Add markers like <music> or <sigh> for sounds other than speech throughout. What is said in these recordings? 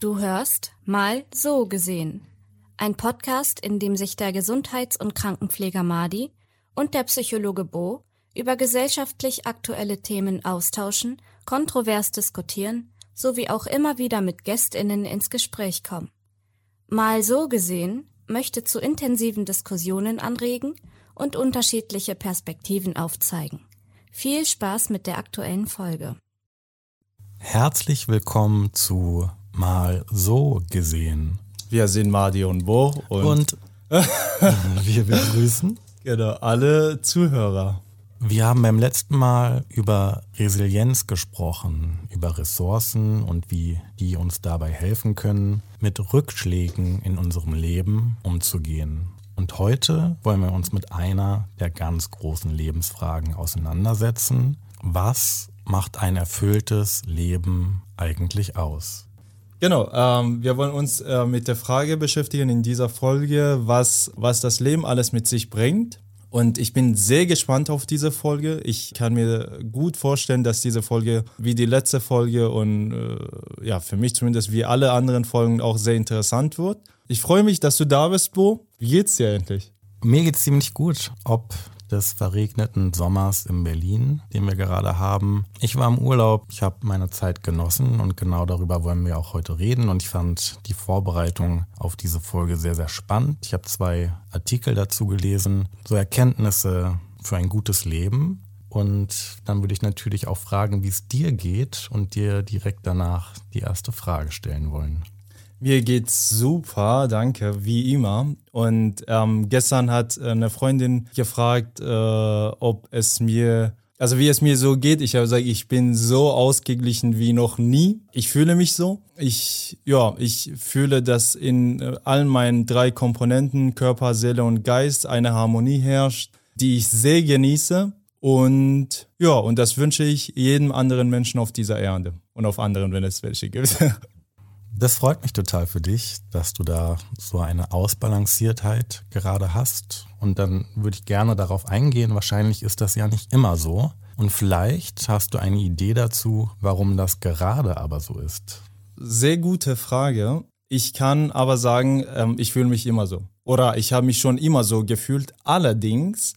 Du hörst Mal so gesehen. Ein Podcast, in dem sich der Gesundheits- und Krankenpfleger Madi und der Psychologe Bo über gesellschaftlich aktuelle Themen austauschen, kontrovers diskutieren sowie auch immer wieder mit Gästinnen ins Gespräch kommen. Mal so gesehen möchte zu intensiven Diskussionen anregen und unterschiedliche Perspektiven aufzeigen. Viel Spaß mit der aktuellen Folge. Herzlich willkommen zu Mal so gesehen. Wir sind Madi und Bo und, Und <laughs> wir begrüßen. genau, alle Zuhörer. Wir haben beim letzten Mal über Resilienz gesprochen, über Ressourcen und wie die uns dabei helfen können, mit Rückschlägen in unserem Leben umzugehen. Und heute wollen wir uns mit einer der ganz großen Lebensfragen auseinandersetzen. Was macht ein erfülltes Leben eigentlich aus? Genau, ähm, wir wollen uns äh, mit der Frage beschäftigen in dieser Folge, was, was das Leben alles mit sich bringt. Und ich bin sehr gespannt auf diese Folge. Ich kann mir gut vorstellen, dass diese Folge wie die letzte Folge und äh, ja, für mich zumindest wie alle anderen Folgen auch sehr interessant wird. Ich freue mich, dass du da bist, Bo. Wie geht's dir endlich? Mir geht's ziemlich gut, ob des verregneten Sommers in Berlin, den wir gerade haben. Ich war im Urlaub, ich habe meine Zeit genossen und genau darüber wollen wir auch heute reden und ich fand die Vorbereitung auf diese Folge sehr, sehr spannend. Ich habe zwei Artikel dazu gelesen, so Erkenntnisse für ein gutes Leben. Und dann würde ich natürlich auch fragen, wie es dir geht und dir direkt danach die erste Frage stellen wollen. Mir geht's super, danke, wie immer. Und ähm, gestern hat eine Freundin gefragt, äh, ob es mir, also wie es mir so geht. Ich habe gesagt, ich bin so ausgeglichen wie noch nie. Ich fühle mich so. Ich, ja, ich fühle, dass in äh, allen meinen drei Komponenten, Körper, Seele und Geist, eine Harmonie herrscht, die ich sehr genieße. Und ja, und das wünsche ich jedem anderen Menschen auf dieser Erde und auf anderen, wenn es welche gibt. <laughs> Das freut mich total für dich, dass du da so eine Ausbalanciertheit gerade hast. Und dann würde ich gerne darauf eingehen. Wahrscheinlich ist das ja nicht immer so. Und vielleicht hast du eine Idee dazu, warum das gerade aber so ist. Sehr gute Frage. Ich kann aber sagen, ähm, ich fühle mich immer so. Oder ich habe mich schon immer so gefühlt. Allerdings,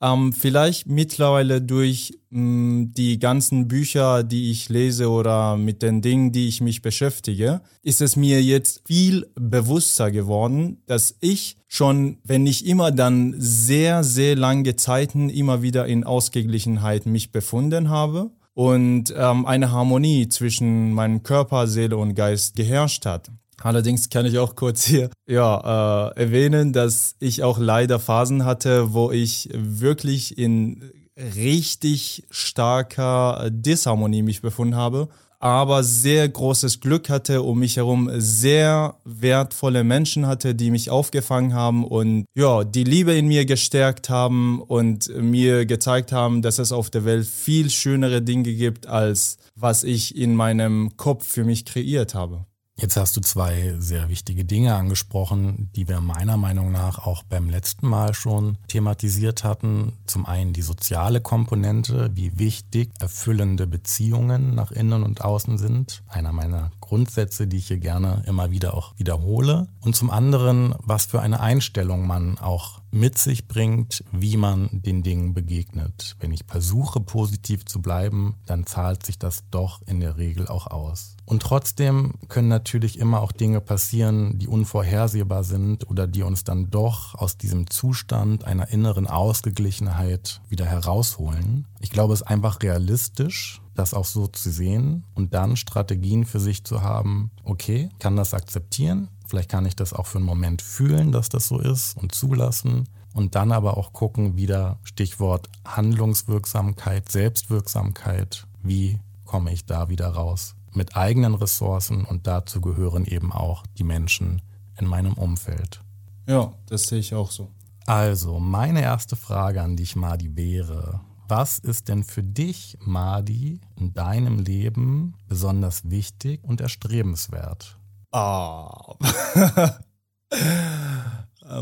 ähm, vielleicht mittlerweile durch mh, die ganzen Bücher, die ich lese oder mit den Dingen, die ich mich beschäftige, ist es mir jetzt viel bewusster geworden, dass ich schon, wenn nicht immer, dann sehr, sehr lange Zeiten immer wieder in Ausgeglichenheit mich befunden habe und ähm, eine Harmonie zwischen meinem Körper, Seele und Geist geherrscht hat. Allerdings kann ich auch kurz hier ja, äh, erwähnen, dass ich auch leider Phasen hatte, wo ich wirklich in richtig starker Disharmonie mich befunden habe, aber sehr großes Glück hatte, um mich herum sehr wertvolle Menschen hatte, die mich aufgefangen haben und ja, die Liebe in mir gestärkt haben und mir gezeigt haben, dass es auf der Welt viel schönere Dinge gibt, als was ich in meinem Kopf für mich kreiert habe. Jetzt hast du zwei sehr wichtige Dinge angesprochen, die wir meiner Meinung nach auch beim letzten Mal schon thematisiert hatten. Zum einen die soziale Komponente, wie wichtig erfüllende Beziehungen nach innen und außen sind. Einer meiner Grundsätze, die ich hier gerne immer wieder auch wiederhole. Und zum anderen, was für eine Einstellung man auch mit sich bringt, wie man den Dingen begegnet. Wenn ich versuche, positiv zu bleiben, dann zahlt sich das doch in der Regel auch aus. Und trotzdem können natürlich immer auch Dinge passieren, die unvorhersehbar sind oder die uns dann doch aus diesem Zustand einer inneren Ausgeglichenheit wieder herausholen. Ich glaube, es ist einfach realistisch, das auch so zu sehen und dann Strategien für sich zu haben, okay, kann das akzeptieren, vielleicht kann ich das auch für einen Moment fühlen, dass das so ist und zulassen und dann aber auch gucken, wieder Stichwort Handlungswirksamkeit, Selbstwirksamkeit, wie komme ich da wieder raus mit eigenen Ressourcen und dazu gehören eben auch die Menschen in meinem Umfeld. Ja, das sehe ich auch so. Also, meine erste Frage an dich, Madi, wäre, was ist denn für dich, Madi, in deinem Leben besonders wichtig und erstrebenswert? <laughs> Ah.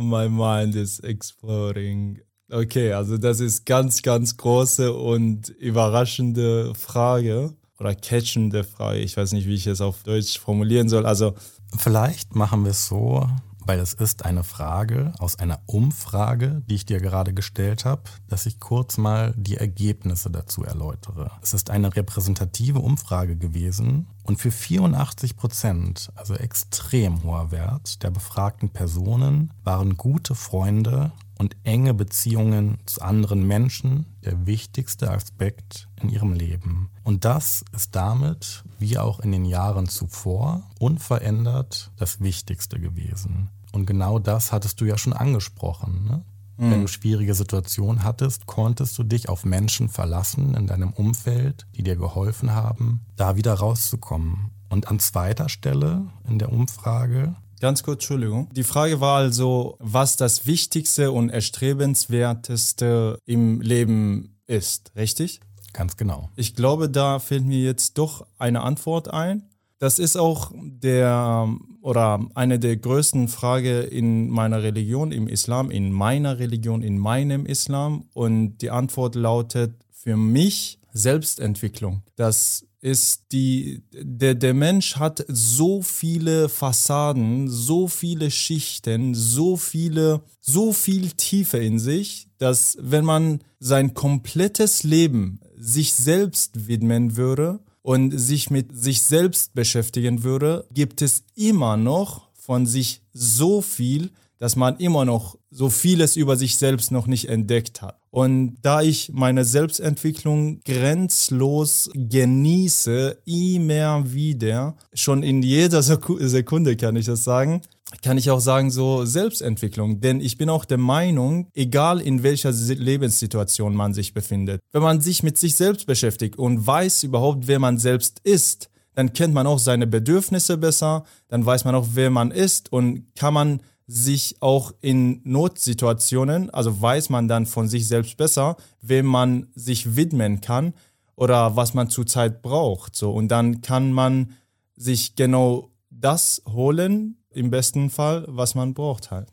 My mind is exploding. Okay, also das ist ganz, ganz große und überraschende Frage. oder catchende Frage. Ich weiß nicht, wie ich es auf Deutsch formulieren soll. Also vielleicht machen wir es so, weil es ist eine Frage aus einer Umfrage, die ich dir gerade gestellt habe, dass ich kurz mal die Ergebnisse dazu erläutere. Es ist eine repräsentative Umfrage gewesen und für 84 Prozent, also extrem hoher Wert, der befragten Personen waren gute Freunde und enge Beziehungen zu anderen Menschen der wichtigste Aspekt in ihrem Leben. Und das ist damit, wie auch in den Jahren zuvor, unverändert das Wichtigste gewesen. Und genau das hattest du ja schon angesprochen. Ne? Mhm. Wenn du schwierige Situationen hattest, konntest du dich auf Menschen verlassen in deinem Umfeld, die dir geholfen haben, da wieder rauszukommen. Und an zweiter Stelle in der Umfrage Ganz kurz, Entschuldigung. Die Frage war also, was das Wichtigste und Erstrebenswerteste im Leben ist, richtig? Ganz genau. Ich glaube, da fällt mir jetzt doch eine Antwort ein. Das ist auch der oder eine der größten Fragen in meiner Religion, im Islam, in meiner Religion, in meinem Islam. Und die Antwort lautet für mich Selbstentwicklung. Das ist die, der, der Mensch hat so viele Fassaden, so viele Schichten, so viele, so viel Tiefe in sich, dass wenn man sein komplettes Leben sich selbst widmen würde und sich mit sich selbst beschäftigen würde, gibt es immer noch von sich so viel, dass man immer noch so vieles über sich selbst noch nicht entdeckt hat. Und da ich meine Selbstentwicklung grenzlos genieße, immer wieder, schon in jeder Sekunde kann ich das sagen, kann ich auch sagen, so Selbstentwicklung. Denn ich bin auch der Meinung, egal in welcher Lebenssituation man sich befindet, wenn man sich mit sich selbst beschäftigt und weiß überhaupt, wer man selbst ist, dann kennt man auch seine Bedürfnisse besser, dann weiß man auch, wer man ist und kann man sich auch in Notsituationen, also weiß man dann von sich selbst besser, wem man sich widmen kann oder was man zurzeit braucht. So und dann kann man sich genau das holen, im besten Fall, was man braucht halt.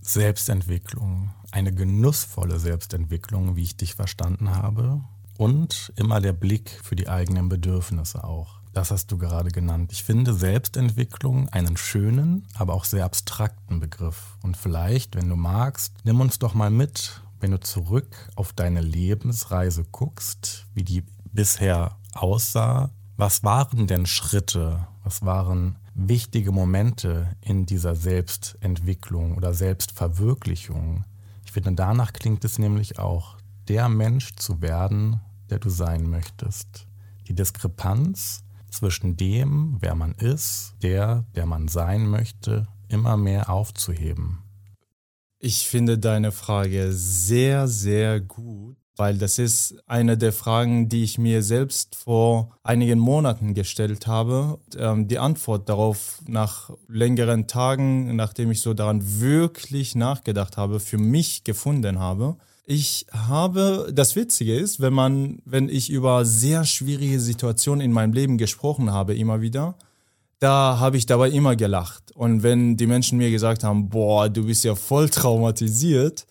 Selbstentwicklung, eine genussvolle Selbstentwicklung, wie ich dich verstanden habe, und immer der Blick für die eigenen Bedürfnisse auch. Das hast du gerade genannt. Ich finde Selbstentwicklung einen schönen, aber auch sehr abstrakten Begriff. Und vielleicht, wenn du magst, nimm uns doch mal mit, wenn du zurück auf deine Lebensreise guckst, wie die bisher aussah. Was waren denn Schritte? Was waren wichtige Momente in dieser Selbstentwicklung oder Selbstverwirklichung? Ich finde, danach klingt es nämlich auch, der Mensch zu werden, der du sein möchtest. Die Diskrepanz zwischen dem, wer man ist, der, der man sein möchte, immer mehr aufzuheben? Ich finde deine Frage sehr, sehr gut, weil das ist eine der Fragen, die ich mir selbst vor einigen Monaten gestellt habe. Ähm, die Antwort darauf nach längeren Tagen, nachdem ich so daran wirklich nachgedacht habe, für mich gefunden habe. Ich habe, das Witzige ist, wenn man, wenn ich über sehr schwierige Situationen in meinem Leben gesprochen habe, immer wieder, da habe ich dabei immer gelacht. Und wenn die Menschen mir gesagt haben, boah, du bist ja voll traumatisiert,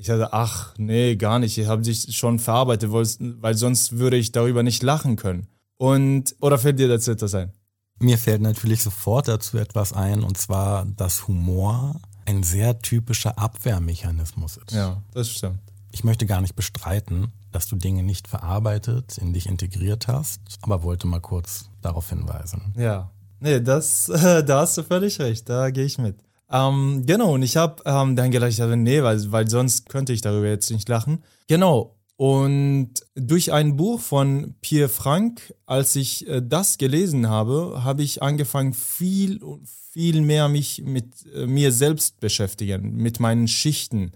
ich sagte, ach, nee, gar nicht. Ich habe dich schon verarbeitet, weil sonst würde ich darüber nicht lachen können. Und, oder fällt dir dazu etwas ein? Mir fällt natürlich sofort dazu etwas ein, und zwar, dass Humor ein sehr typischer Abwehrmechanismus ist. Ja, das stimmt. Ich möchte gar nicht bestreiten, dass du Dinge nicht verarbeitet, in dich integriert hast, aber wollte mal kurz darauf hinweisen. Ja, nee, das, äh, <laughs> da hast du völlig recht, da gehe ich mit. Ähm, genau, und ich habe ähm, dann gedacht, ich nee, weil, weil sonst könnte ich darüber jetzt nicht lachen. Genau, und durch ein Buch von Pierre Frank, als ich äh, das gelesen habe, habe ich angefangen, viel viel mehr mich mit äh, mir selbst beschäftigen, mit meinen Schichten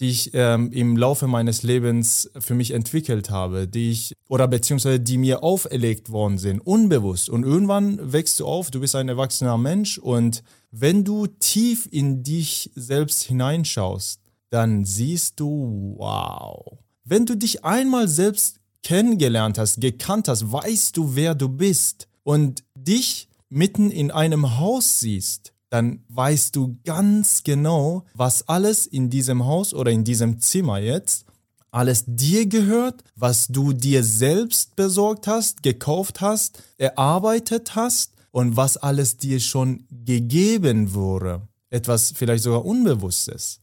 die ich ähm, im Laufe meines Lebens für mich entwickelt habe, die ich oder beziehungsweise die mir auferlegt worden sind, unbewusst. Und irgendwann wächst du auf, du bist ein erwachsener Mensch und wenn du tief in dich selbst hineinschaust, dann siehst du, wow. Wenn du dich einmal selbst kennengelernt hast, gekannt hast, weißt du, wer du bist und dich mitten in einem Haus siehst, dann weißt du ganz genau, was alles in diesem Haus oder in diesem Zimmer jetzt alles dir gehört, was du dir selbst besorgt hast, gekauft hast, erarbeitet hast und was alles dir schon gegeben wurde. Etwas vielleicht sogar Unbewusstes.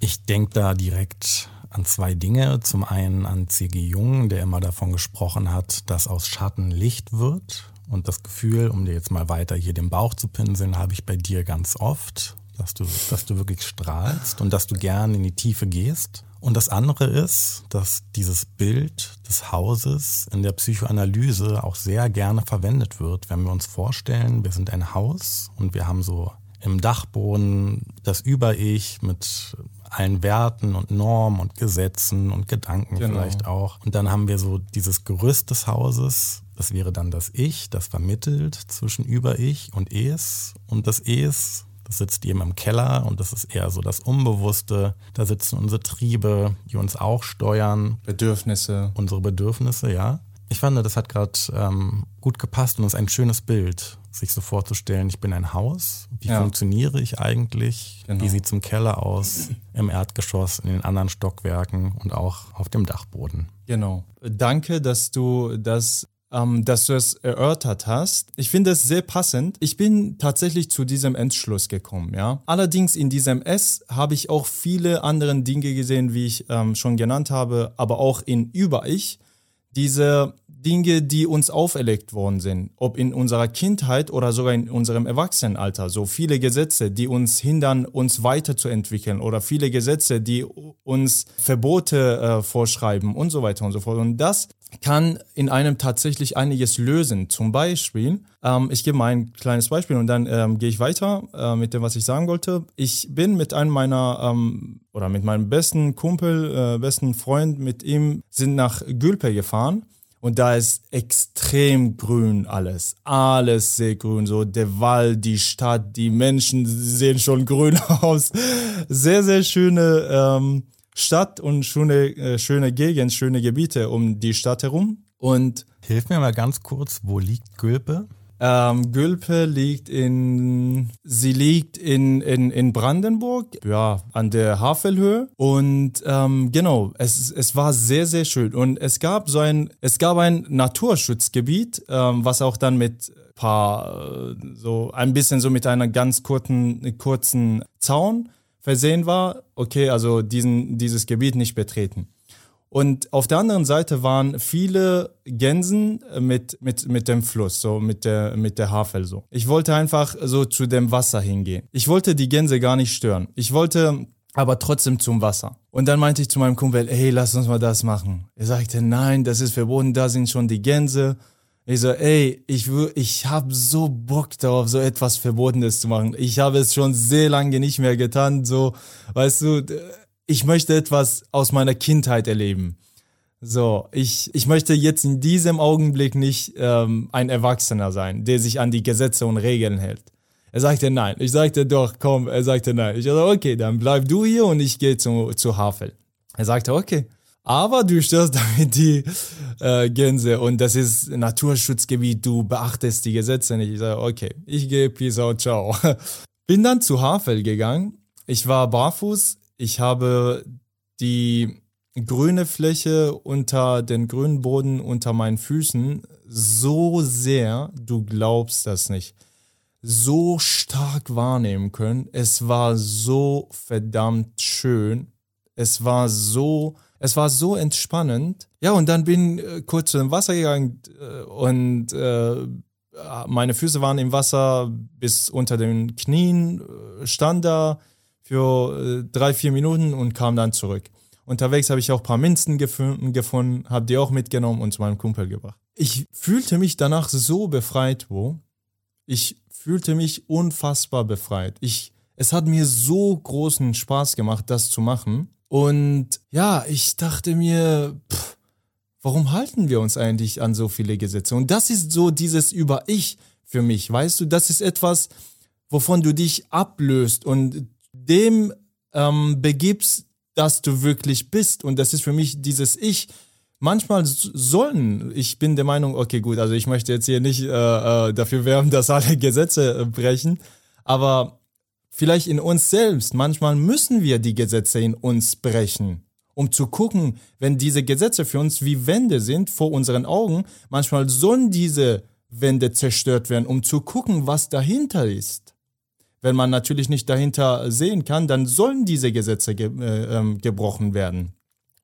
Ich denke da direkt an zwei Dinge. Zum einen an C.G. Jung, der immer davon gesprochen hat, dass aus Schatten Licht wird. Und das Gefühl, um dir jetzt mal weiter hier den Bauch zu pinseln, habe ich bei dir ganz oft, dass du, dass du wirklich strahlst und dass du gern in die Tiefe gehst. Und das andere ist, dass dieses Bild des Hauses in der Psychoanalyse auch sehr gerne verwendet wird, wenn wir uns vorstellen, wir sind ein Haus und wir haben so im Dachboden das Über-Ich mit allen Werten und Normen und Gesetzen und Gedanken genau. vielleicht auch. Und dann haben wir so dieses Gerüst des Hauses. Das wäre dann das Ich, das vermittelt zwischen Über-Ich und Es. Und das Es, das sitzt eben im Keller und das ist eher so das Unbewusste. Da sitzen unsere Triebe, die uns auch steuern. Bedürfnisse. Unsere Bedürfnisse, ja. Ich fand, das hat gerade ähm, gut gepasst und ist ein schönes Bild, sich so vorzustellen, ich bin ein Haus, wie ja. funktioniere ich eigentlich, genau. wie sieht es im Keller aus, im Erdgeschoss, in den anderen Stockwerken und auch auf dem Dachboden. Genau. Danke, dass du das ähm, dass du es erörtert hast. Ich finde es sehr passend. Ich bin tatsächlich zu diesem Entschluss gekommen, ja. Allerdings in diesem S habe ich auch viele andere Dinge gesehen, wie ich ähm, schon genannt habe, aber auch in Über-Ich diese Dinge, die uns auferlegt worden sind, ob in unserer Kindheit oder sogar in unserem Erwachsenenalter. So viele Gesetze, die uns hindern, uns weiterzuentwickeln oder viele Gesetze, die uns Verbote äh, vorschreiben und so weiter und so fort. Und das kann in einem tatsächlich einiges lösen. Zum Beispiel, ähm, ich gebe mal ein kleines Beispiel und dann ähm, gehe ich weiter äh, mit dem, was ich sagen wollte. Ich bin mit einem meiner ähm, oder mit meinem besten Kumpel, äh, besten Freund, mit ihm sind nach Gülpe gefahren. Und da ist extrem grün alles. Alles sehr grün. So der Wald, die Stadt, die Menschen sehen schon grün <laughs> aus. Sehr, sehr schöne ähm, Stadt und schöne, äh, schöne Gegend, schöne Gebiete um die Stadt herum. Und Hilf mir mal ganz kurz, wo liegt Gülpe? Ähm, Gülpe liegt in, sie liegt in, in, in Brandenburg, ja, an der Havelhöhe. Und ähm, genau, es, es war sehr, sehr schön. Und es gab so ein, es gab ein Naturschutzgebiet, ähm, was auch dann mit paar, äh, so ein bisschen so mit einer ganz kurzen, kurzen Zaun versehen war, okay, also diesen, dieses Gebiet nicht betreten. Und auf der anderen Seite waren viele Gänsen mit, mit, mit dem Fluss, so mit der, mit der Havel so. Ich wollte einfach so zu dem Wasser hingehen. Ich wollte die Gänse gar nicht stören. Ich wollte aber trotzdem zum Wasser. Und dann meinte ich zu meinem Kumpel, hey, lass uns mal das machen. Er sagte, nein, das ist verboten, da sind schon die Gänse. Ich so, ey, ich, ich habe so Bock darauf, so etwas Verbotenes zu machen. Ich habe es schon sehr lange nicht mehr getan. So, weißt du, ich möchte etwas aus meiner Kindheit erleben. So, ich, ich möchte jetzt in diesem Augenblick nicht ähm, ein Erwachsener sein, der sich an die Gesetze und Regeln hält. Er sagte nein. Ich sagte doch, komm. Er sagte nein. Ich sagte, okay, dann bleib du hier und ich gehe zu, zu Havel. Er sagte, okay aber du störst damit die äh, Gänse und das ist Naturschutzgebiet, du beachtest die Gesetze nicht. Ich sage, okay, ich gehe, peace out, ciao. <laughs> Bin dann zu Havel gegangen. Ich war barfuß. Ich habe die grüne Fläche unter den grünen Boden unter meinen Füßen so sehr, du glaubst das nicht, so stark wahrnehmen können. Es war so verdammt schön. Es war so es war so entspannend. Ja, und dann bin äh, kurz zu dem Wasser gegangen äh, und äh, meine Füße waren im Wasser bis unter den Knien, äh, stand da für äh, drei, vier Minuten und kam dann zurück. Unterwegs habe ich auch ein paar Minzen gefunden, habe die auch mitgenommen und zu meinem Kumpel gebracht. Ich fühlte mich danach so befreit, wo ich fühlte mich unfassbar befreit. Ich, es hat mir so großen Spaß gemacht, das zu machen. Und ja, ich dachte mir, pff, warum halten wir uns eigentlich an so viele Gesetze? Und das ist so dieses Über-Ich für mich, weißt du, das ist etwas, wovon du dich ablöst und dem ähm, begibst, dass du wirklich bist. Und das ist für mich dieses Ich. Manchmal sollen, ich bin der Meinung, okay, gut, also ich möchte jetzt hier nicht äh, äh dafür werben, <laughs> dass alle Gesetze äh, brechen, aber vielleicht in uns selbst. Manchmal müssen wir die Gesetze in uns brechen, um zu gucken, wenn diese Gesetze für uns wie Wände sind vor unseren Augen, manchmal sollen diese Wände zerstört werden, um zu gucken, was dahinter ist. Wenn man natürlich nicht dahinter sehen kann, dann sollen diese Gesetze ge äh, äh, gebrochen werden.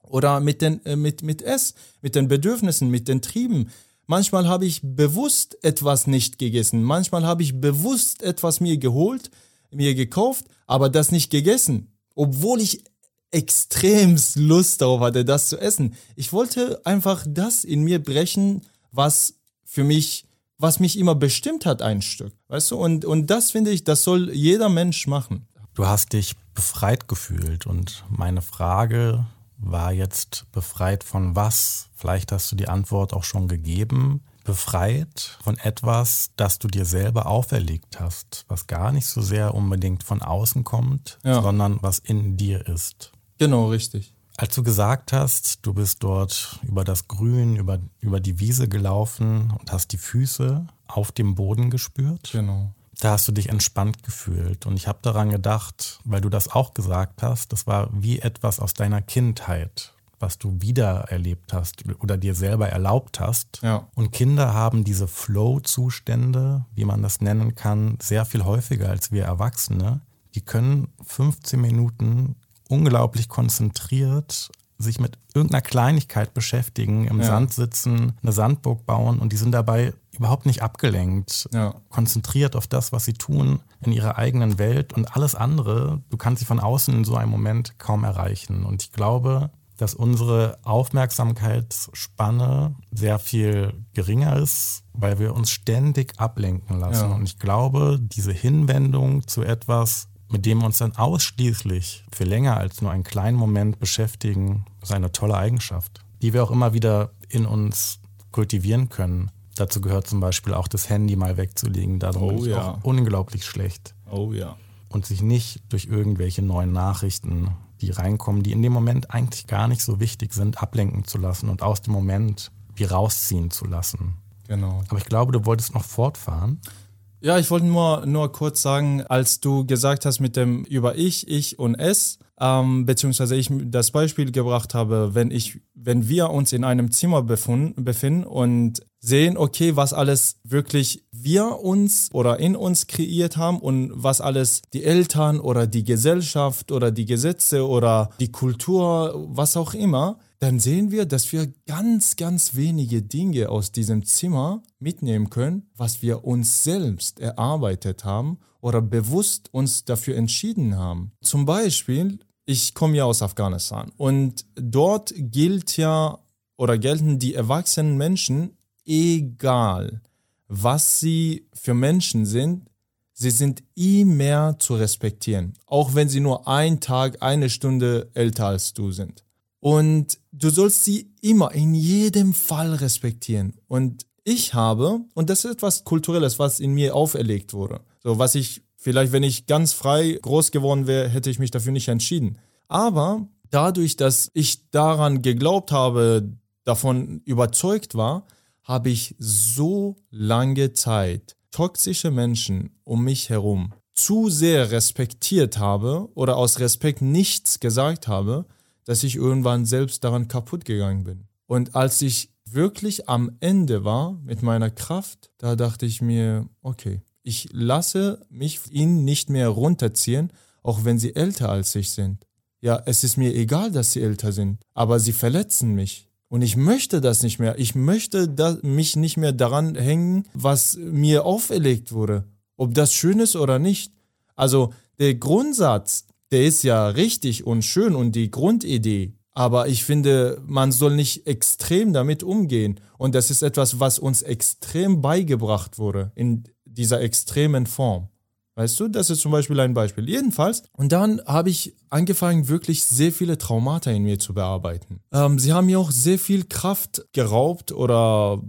Oder mit, den, äh, mit, mit S, mit den Bedürfnissen, mit den Trieben. Manchmal habe ich bewusst etwas nicht gegessen. Manchmal habe ich bewusst etwas mir geholt, mir gekauft, aber das nicht gegessen. Obwohl ich extremst Lust darauf hatte, das zu essen. Ich wollte einfach das in mir brechen, was für mich, was mich immer bestimmt hat, ein Stück. Weißt du? Und, und das finde ich, das soll jeder Mensch machen. Du hast dich befreit gefühlt und meine Frage war jetzt befreit von was? Vielleicht hast du die Antwort auch schon gegeben. Befreit von etwas, das du dir selber auferlegt hast, was gar nicht so sehr unbedingt von außen kommt, ja. sondern was in dir ist. Genau, richtig. Als du gesagt hast, du bist dort über das Grün, über, über die Wiese gelaufen und hast die Füße auf dem Boden gespürt. Genau. Da hast du dich entspannt gefühlt. Und ich habe daran gedacht, weil du das auch gesagt hast, das war wie etwas aus deiner Kindheit, was du wiedererlebt hast oder dir selber erlaubt hast. Ja. Und Kinder haben diese Flow-Zustände, wie man das nennen kann, sehr viel häufiger als wir Erwachsene. Die können 15 Minuten unglaublich konzentriert sich mit irgendeiner Kleinigkeit beschäftigen, im ja. Sand sitzen, eine Sandburg bauen und die sind dabei überhaupt nicht abgelenkt, ja. konzentriert auf das, was sie tun, in ihrer eigenen Welt und alles andere, du kannst sie von außen in so einem Moment kaum erreichen. Und ich glaube, dass unsere Aufmerksamkeitsspanne sehr viel geringer ist, weil wir uns ständig ablenken lassen. Ja. Und ich glaube, diese Hinwendung zu etwas, mit dem wir uns dann ausschließlich für länger als nur einen kleinen Moment beschäftigen, ist eine tolle Eigenschaft, die wir auch immer wieder in uns kultivieren können. Dazu gehört zum Beispiel auch das Handy mal wegzulegen. Darum oh, bin ich ja. auch unglaublich schlecht. Oh ja. Und sich nicht durch irgendwelche neuen Nachrichten, die reinkommen, die in dem Moment eigentlich gar nicht so wichtig sind, ablenken zu lassen und aus dem Moment wie rausziehen zu lassen. Genau. Aber ich glaube, du wolltest noch fortfahren. Ja, ich wollte nur, nur kurz sagen, als du gesagt hast mit dem über ich, ich und es, ähm, beziehungsweise ich das Beispiel gebracht habe, wenn ich, wenn wir uns in einem Zimmer befinden, befinden und sehen, okay, was alles wirklich wir uns oder in uns kreiert haben und was alles die Eltern oder die Gesellschaft oder die Gesetze oder die Kultur, was auch immer, dann sehen wir, dass wir ganz, ganz wenige Dinge aus diesem Zimmer mitnehmen können, was wir uns selbst erarbeitet haben oder bewusst uns dafür entschieden haben. Zum Beispiel, ich komme ja aus Afghanistan und dort gilt ja oder gelten die erwachsenen Menschen, egal was sie für Menschen sind, sie sind immer zu respektieren, auch wenn sie nur ein Tag, eine Stunde älter als du sind. Und du sollst sie immer in jedem Fall respektieren. Und ich habe, und das ist etwas Kulturelles, was in mir auferlegt wurde. So, was ich vielleicht, wenn ich ganz frei groß geworden wäre, hätte ich mich dafür nicht entschieden. Aber dadurch, dass ich daran geglaubt habe, davon überzeugt war, habe ich so lange Zeit toxische Menschen um mich herum zu sehr respektiert habe oder aus Respekt nichts gesagt habe, dass ich irgendwann selbst daran kaputt gegangen bin. Und als ich wirklich am Ende war mit meiner Kraft, da dachte ich mir, okay, ich lasse mich ihnen nicht mehr runterziehen, auch wenn sie älter als ich sind. Ja, es ist mir egal, dass sie älter sind, aber sie verletzen mich. Und ich möchte das nicht mehr. Ich möchte mich nicht mehr daran hängen, was mir auferlegt wurde. Ob das schön ist oder nicht. Also der Grundsatz, der ist ja richtig und schön und die Grundidee. Aber ich finde, man soll nicht extrem damit umgehen. Und das ist etwas, was uns extrem beigebracht wurde in dieser extremen Form. Weißt du, das ist zum Beispiel ein Beispiel. Jedenfalls. Und dann habe ich angefangen, wirklich sehr viele Traumata in mir zu bearbeiten. Ähm, sie haben mir auch sehr viel Kraft geraubt oder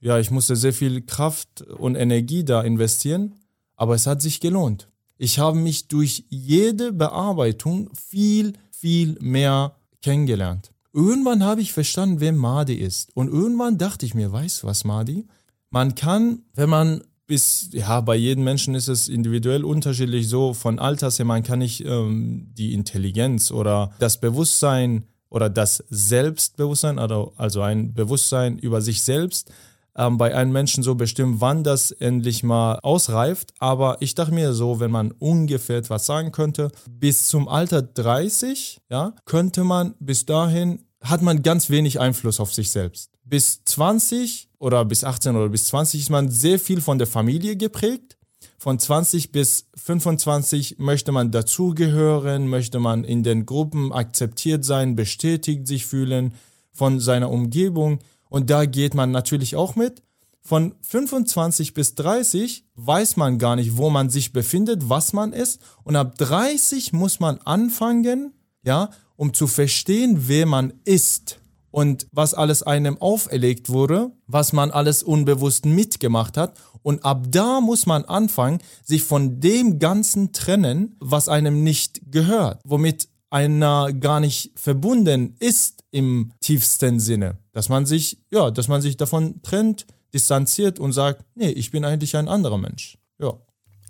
ja, ich musste sehr viel Kraft und Energie da investieren. Aber es hat sich gelohnt. Ich habe mich durch jede Bearbeitung viel, viel mehr kennengelernt. Irgendwann habe ich verstanden, wer Madi ist. Und irgendwann dachte ich mir, weißt du was, Madi? Man kann, wenn man bis, ja, bei jedem Menschen ist es individuell unterschiedlich so, von Alters her, man kann nicht ähm, die Intelligenz oder das Bewusstsein oder das Selbstbewusstsein, also, also ein Bewusstsein über sich selbst, ähm, bei einem Menschen so bestimmt, wann das endlich mal ausreift. Aber ich dachte mir so, wenn man ungefähr etwas sagen könnte, bis zum Alter 30, ja, könnte man bis dahin, hat man ganz wenig Einfluss auf sich selbst. Bis 20 oder bis 18 oder bis 20 ist man sehr viel von der Familie geprägt. Von 20 bis 25 möchte man dazugehören, möchte man in den Gruppen akzeptiert sein, bestätigt sich fühlen von seiner Umgebung. Und da geht man natürlich auch mit. Von 25 bis 30 weiß man gar nicht, wo man sich befindet, was man ist. Und ab 30 muss man anfangen, ja, um zu verstehen, wer man ist und was alles einem auferlegt wurde, was man alles unbewusst mitgemacht hat. Und ab da muss man anfangen, sich von dem Ganzen trennen, was einem nicht gehört, womit einer gar nicht verbunden ist im tiefsten Sinne. Dass man sich, ja, dass man sich davon trennt, distanziert und sagt, nee, ich bin eigentlich ein anderer Mensch. Ja.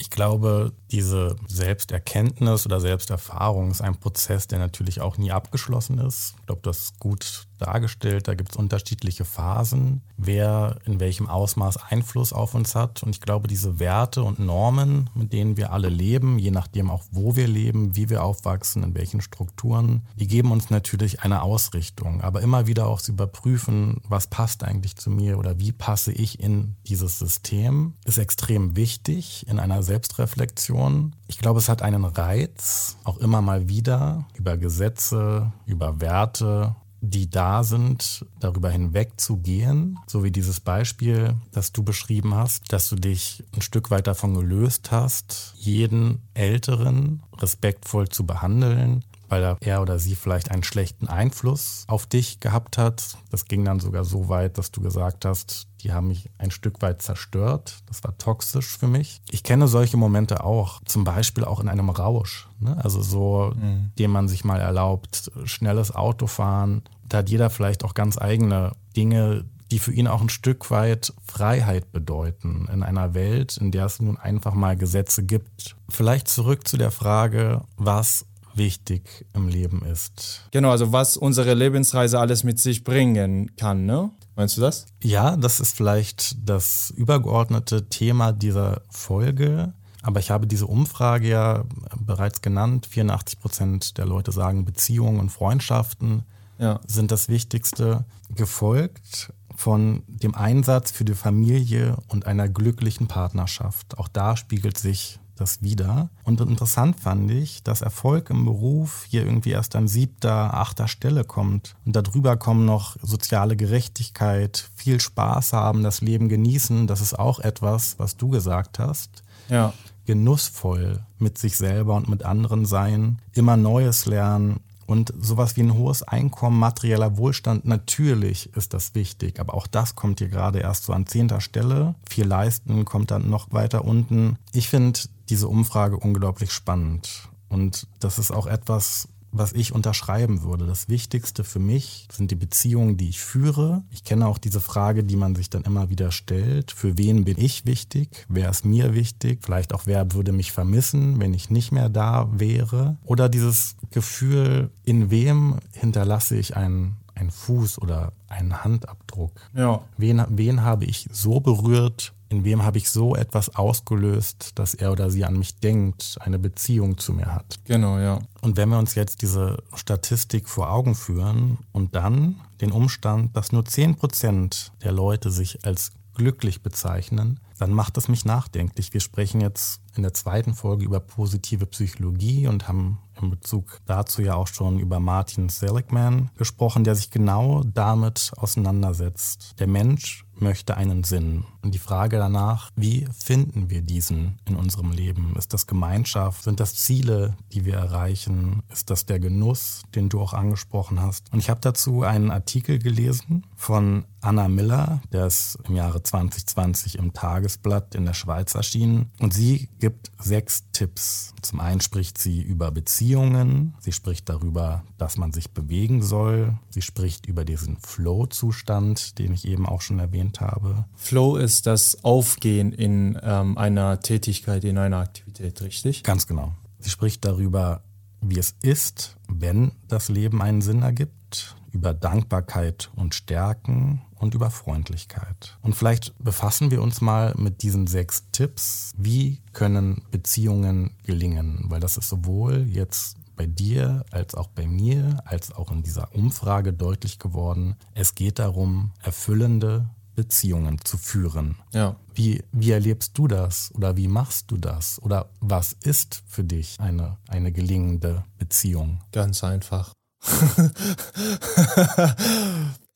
Ich glaube, diese Selbsterkenntnis oder Selbsterfahrung ist ein Prozess, der natürlich auch nie abgeschlossen ist. Ich glaube, das ist gut dargestellt. Da gibt es unterschiedliche Phasen, wer in welchem Ausmaß Einfluss auf uns hat. Und ich glaube, diese Werte und Normen, mit denen wir alle leben, je nachdem auch, wo wir leben, wie wir aufwachsen, in welchen Strukturen, die geben uns natürlich eine Ausrichtung. Aber immer wieder auch zu überprüfen, was passt eigentlich zu mir oder wie passe ich in dieses System, ist extrem wichtig in einer Selbstreflexion. Ich glaube, es hat einen Reiz, auch immer mal wieder über Gesetze, über Werte, die da sind, darüber hinweg zu gehen, so wie dieses Beispiel, das du beschrieben hast, dass du dich ein Stück weit davon gelöst hast, jeden Älteren respektvoll zu behandeln, weil er oder sie vielleicht einen schlechten Einfluss auf dich gehabt hat. Das ging dann sogar so weit, dass du gesagt hast, die haben mich ein Stück weit zerstört. Das war toxisch für mich. Ich kenne solche Momente auch, zum Beispiel auch in einem Rausch. Ne? Also so, mhm. dem man sich mal erlaubt, schnelles Autofahren. Da hat jeder vielleicht auch ganz eigene Dinge, die für ihn auch ein Stück weit Freiheit bedeuten in einer Welt, in der es nun einfach mal Gesetze gibt. Vielleicht zurück zu der Frage, was wichtig im Leben ist. Genau, also was unsere Lebensreise alles mit sich bringen kann, ne? Meinst du das? Ja, das ist vielleicht das übergeordnete Thema dieser Folge. Aber ich habe diese Umfrage ja bereits genannt. 84 Prozent der Leute sagen, Beziehungen und Freundschaften ja. sind das Wichtigste. Gefolgt von dem Einsatz für die Familie und einer glücklichen Partnerschaft. Auch da spiegelt sich das wieder. Und interessant fand ich, dass Erfolg im Beruf hier irgendwie erst an siebter, achter Stelle kommt. Und darüber kommen noch soziale Gerechtigkeit, viel Spaß haben, das Leben genießen. Das ist auch etwas, was du gesagt hast. Ja. Genussvoll mit sich selber und mit anderen sein, immer Neues lernen, und sowas wie ein hohes Einkommen, materieller Wohlstand, natürlich ist das wichtig. Aber auch das kommt hier gerade erst so an zehnter Stelle. Viel leisten kommt dann noch weiter unten. Ich finde diese Umfrage unglaublich spannend. Und das ist auch etwas, was ich unterschreiben würde. Das Wichtigste für mich sind die Beziehungen, die ich führe. Ich kenne auch diese Frage, die man sich dann immer wieder stellt. Für wen bin ich wichtig? Wer ist mir wichtig? Vielleicht auch, wer würde mich vermissen, wenn ich nicht mehr da wäre? Oder dieses Gefühl, in wem hinterlasse ich einen, einen Fuß oder einen Handabdruck? Ja. Wen, wen habe ich so berührt, in wem habe ich so etwas ausgelöst, dass er oder sie an mich denkt, eine Beziehung zu mir hat. Genau, ja. Und wenn wir uns jetzt diese Statistik vor Augen führen und dann den Umstand, dass nur 10% der Leute sich als glücklich bezeichnen, dann macht das mich nachdenklich. Wir sprechen jetzt in der zweiten Folge über positive Psychologie und haben in Bezug dazu ja auch schon über Martin Seligman gesprochen, der sich genau damit auseinandersetzt. Der Mensch möchte einen Sinn. Und die Frage danach, wie finden wir diesen in unserem Leben? Ist das Gemeinschaft? Sind das Ziele, die wir erreichen? Ist das der Genuss, den du auch angesprochen hast? Und ich habe dazu einen Artikel gelesen von Anna Miller, der ist im Jahre 2020 im Tagesblatt in der Schweiz erschienen. Und sie gibt sechs Tipps. Zum einen spricht sie über Beziehungen. Sie spricht darüber, dass man sich bewegen soll. Sie spricht über diesen Flow-Zustand, den ich eben auch schon erwähnt habe. Flow ist das Aufgehen in ähm, einer Tätigkeit, in einer Aktivität, richtig? Ganz genau. Sie spricht darüber, wie es ist, wenn das Leben einen Sinn ergibt. Über Dankbarkeit und Stärken und über Freundlichkeit. Und vielleicht befassen wir uns mal mit diesen sechs Tipps. Wie können Beziehungen gelingen? Weil das ist sowohl jetzt bei dir als auch bei mir, als auch in dieser Umfrage deutlich geworden. Es geht darum, erfüllende Beziehungen zu führen. Ja. Wie, wie erlebst du das oder wie machst du das? Oder was ist für dich eine, eine gelingende Beziehung? Ganz einfach. <laughs>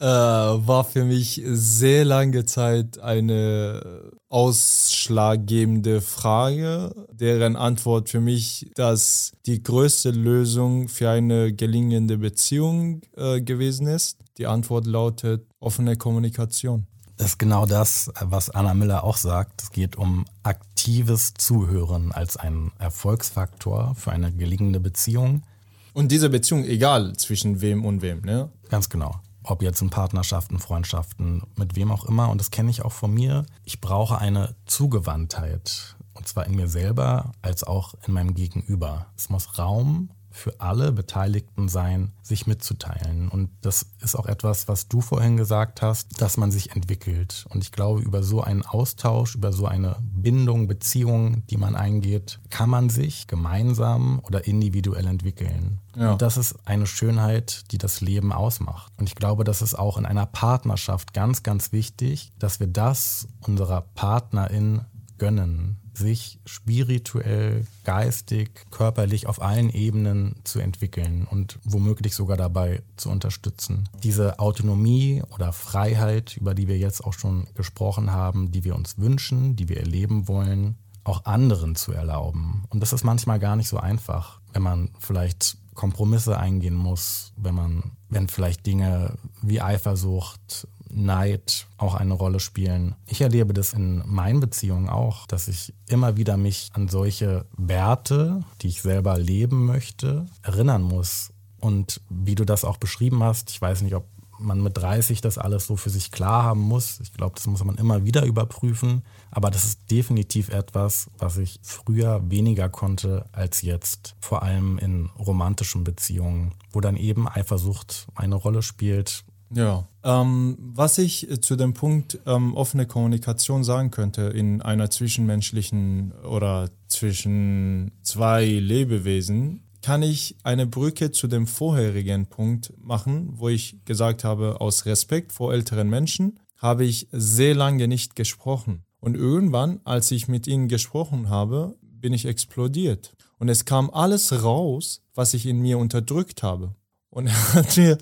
äh, war für mich sehr lange Zeit eine ausschlaggebende Frage, deren Antwort für mich das die größte Lösung für eine gelingende Beziehung äh, gewesen ist. Die Antwort lautet offene Kommunikation. Das ist genau das, was Anna Miller auch sagt. Es geht um aktives Zuhören als einen Erfolgsfaktor für eine gelingende Beziehung. Und diese Beziehung, egal zwischen wem und wem, ne? Ganz genau. Ob jetzt in Partnerschaften, Freundschaften, mit wem auch immer. Und das kenne ich auch von mir. Ich brauche eine Zugewandtheit. Und zwar in mir selber als auch in meinem Gegenüber. Es muss Raum für alle Beteiligten sein, sich mitzuteilen. Und das ist auch etwas, was du vorhin gesagt hast, dass man sich entwickelt. Und ich glaube, über so einen Austausch, über so eine Bindung, Beziehung, die man eingeht, kann man sich gemeinsam oder individuell entwickeln. Ja. Und das ist eine Schönheit, die das Leben ausmacht. Und ich glaube, das ist auch in einer Partnerschaft ganz, ganz wichtig, dass wir das unserer Partnerin gönnen, sich spirituell, geistig, körperlich auf allen Ebenen zu entwickeln und womöglich sogar dabei zu unterstützen. Diese Autonomie oder Freiheit, über die wir jetzt auch schon gesprochen haben, die wir uns wünschen, die wir erleben wollen, auch anderen zu erlauben. Und das ist manchmal gar nicht so einfach, wenn man vielleicht Kompromisse eingehen muss, wenn man, wenn vielleicht Dinge wie Eifersucht, Neid auch eine Rolle spielen. Ich erlebe das in meinen Beziehungen auch, dass ich immer wieder mich an solche Werte, die ich selber leben möchte, erinnern muss. Und wie du das auch beschrieben hast, ich weiß nicht, ob man mit 30 das alles so für sich klar haben muss. Ich glaube, das muss man immer wieder überprüfen. Aber das ist definitiv etwas, was ich früher weniger konnte als jetzt. Vor allem in romantischen Beziehungen, wo dann eben Eifersucht eine Rolle spielt ja, ähm, was ich zu dem Punkt ähm, offene Kommunikation sagen könnte in einer zwischenmenschlichen oder zwischen zwei Lebewesen, kann ich eine Brücke zu dem vorherigen Punkt machen, wo ich gesagt habe, aus Respekt vor älteren Menschen habe ich sehr lange nicht gesprochen. Und irgendwann, als ich mit ihnen gesprochen habe, bin ich explodiert. Und es kam alles raus, was ich in mir unterdrückt habe. Und er hat mir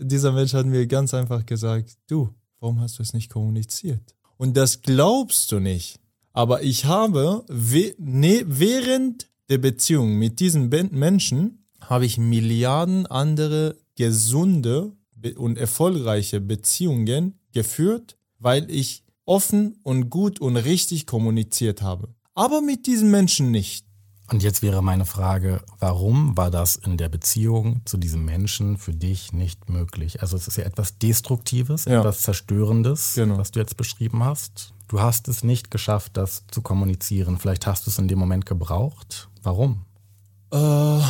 dieser Mensch hat mir ganz einfach gesagt, du, warum hast du es nicht kommuniziert? Und das glaubst du nicht. Aber ich habe ne, während der Beziehung mit diesen Menschen habe ich Milliarden andere gesunde und erfolgreiche Beziehungen geführt, weil ich offen und gut und richtig kommuniziert habe. Aber mit diesen Menschen nicht. Und jetzt wäre meine Frage, warum war das in der Beziehung zu diesem Menschen für dich nicht möglich? Also es ist ja etwas Destruktives, ja. etwas Zerstörendes, genau. was du jetzt beschrieben hast. Du hast es nicht geschafft, das zu kommunizieren. Vielleicht hast du es in dem Moment gebraucht. Warum? Äh,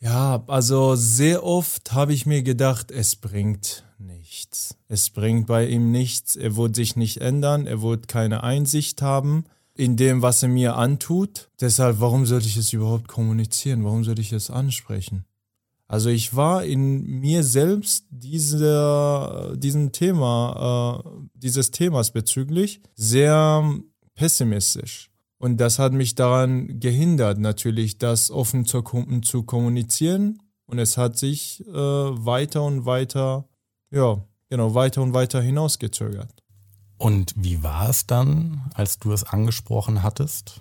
ja, also sehr oft habe ich mir gedacht, es bringt nichts. Es bringt bei ihm nichts. Er wird sich nicht ändern. Er wird keine Einsicht haben in dem, was er mir antut. Deshalb, warum sollte ich es überhaupt kommunizieren? Warum sollte ich es ansprechen? Also ich war in mir selbst dieser, diesem Thema, äh, dieses Themas bezüglich sehr pessimistisch. Und das hat mich daran gehindert, natürlich das offen zu, zu kommunizieren. Und es hat sich äh, weiter und weiter, ja, genau, weiter und weiter hinausgezögert. Und wie war es dann, als du es angesprochen hattest?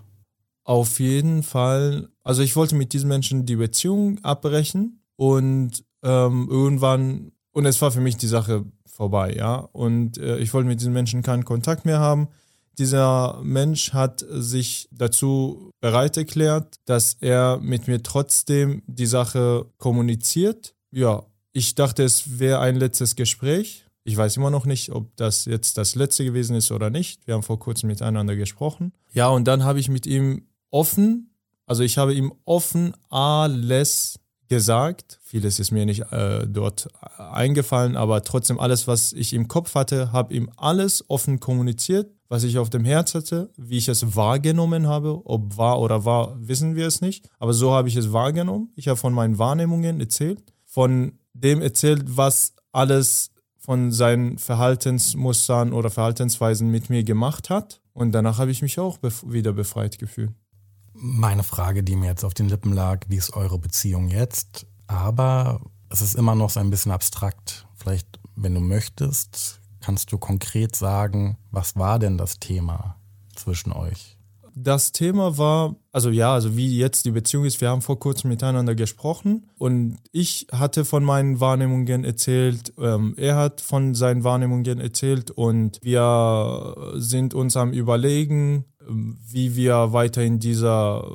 Auf jeden Fall, also ich wollte mit diesen Menschen die Beziehung abbrechen und ähm, irgendwann, und es war für mich die Sache vorbei, ja. Und äh, ich wollte mit diesen Menschen keinen Kontakt mehr haben. Dieser Mensch hat sich dazu bereit erklärt, dass er mit mir trotzdem die Sache kommuniziert. Ja, ich dachte, es wäre ein letztes Gespräch ich weiß immer noch nicht, ob das jetzt das letzte gewesen ist oder nicht. Wir haben vor kurzem miteinander gesprochen. Ja, und dann habe ich mit ihm offen, also ich habe ihm offen alles gesagt. Vieles ist mir nicht äh, dort eingefallen, aber trotzdem alles, was ich im Kopf hatte, habe ihm alles offen kommuniziert, was ich auf dem Herz hatte, wie ich es wahrgenommen habe. Ob wahr oder wahr, wissen wir es nicht. Aber so habe ich es wahrgenommen. Ich habe von meinen Wahrnehmungen erzählt, von dem erzählt, was alles von seinen Verhaltensmustern oder Verhaltensweisen mit mir gemacht hat. Und danach habe ich mich auch bef wieder befreit gefühlt. Meine Frage, die mir jetzt auf den Lippen lag, wie ist eure Beziehung jetzt? Aber es ist immer noch so ein bisschen abstrakt. Vielleicht, wenn du möchtest, kannst du konkret sagen, was war denn das Thema zwischen euch? Das Thema war, also ja, also wie jetzt die Beziehung ist, wir haben vor kurzem miteinander gesprochen und ich hatte von meinen Wahrnehmungen erzählt, ähm, er hat von seinen Wahrnehmungen erzählt und wir sind uns am Überlegen, wie wir weiter in dieser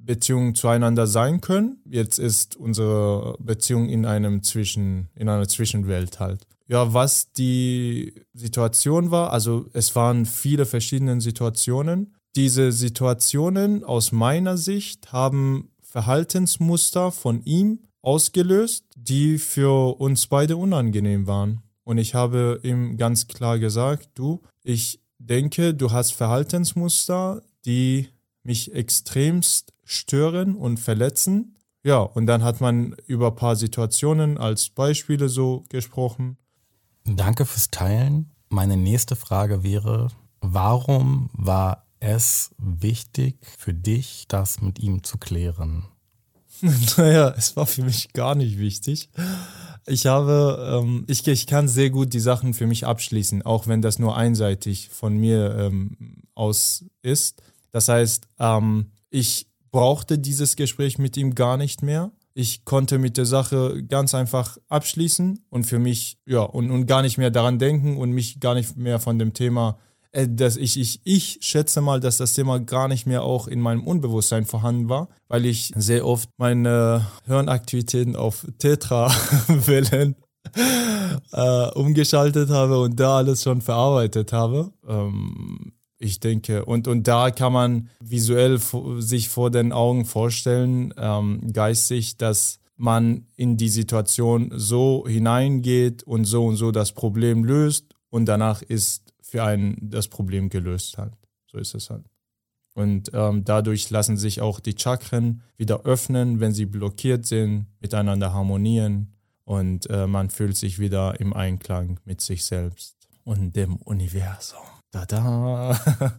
Beziehung zueinander sein können. Jetzt ist unsere Beziehung in einem Zwischen, in einer Zwischenwelt halt. Ja, was die Situation war, also es waren viele verschiedene Situationen. Diese Situationen aus meiner Sicht haben Verhaltensmuster von ihm ausgelöst, die für uns beide unangenehm waren. Und ich habe ihm ganz klar gesagt, du, ich denke, du hast Verhaltensmuster, die mich extremst stören und verletzen. Ja, und dann hat man über ein paar Situationen als Beispiele so gesprochen. Danke fürs Teilen. Meine nächste Frage wäre, warum war es wichtig für dich, das mit ihm zu klären? <laughs> naja, es war für mich gar nicht wichtig. Ich habe, ähm, ich, ich kann sehr gut die Sachen für mich abschließen, auch wenn das nur einseitig von mir ähm, aus ist. Das heißt, ähm, ich brauchte dieses Gespräch mit ihm gar nicht mehr. Ich konnte mit der Sache ganz einfach abschließen und für mich, ja, und, und gar nicht mehr daran denken und mich gar nicht mehr von dem Thema äh, dass ich, ich, ich schätze mal, dass das Thema gar nicht mehr auch in meinem Unbewusstsein vorhanden war, weil ich sehr oft meine Hirnaktivitäten auf Tetra-Wellen <laughs> äh, umgeschaltet habe und da alles schon verarbeitet habe. Ähm, ich denke, und, und da kann man visuell sich vor den Augen vorstellen, ähm, geistig, dass man in die Situation so hineingeht und so und so das Problem löst und danach ist für einen das Problem gelöst hat. So ist es halt. Und ähm, dadurch lassen sich auch die Chakren wieder öffnen, wenn sie blockiert sind, miteinander harmonieren und äh, man fühlt sich wieder im Einklang mit sich selbst und dem Universum. Da da. <laughs>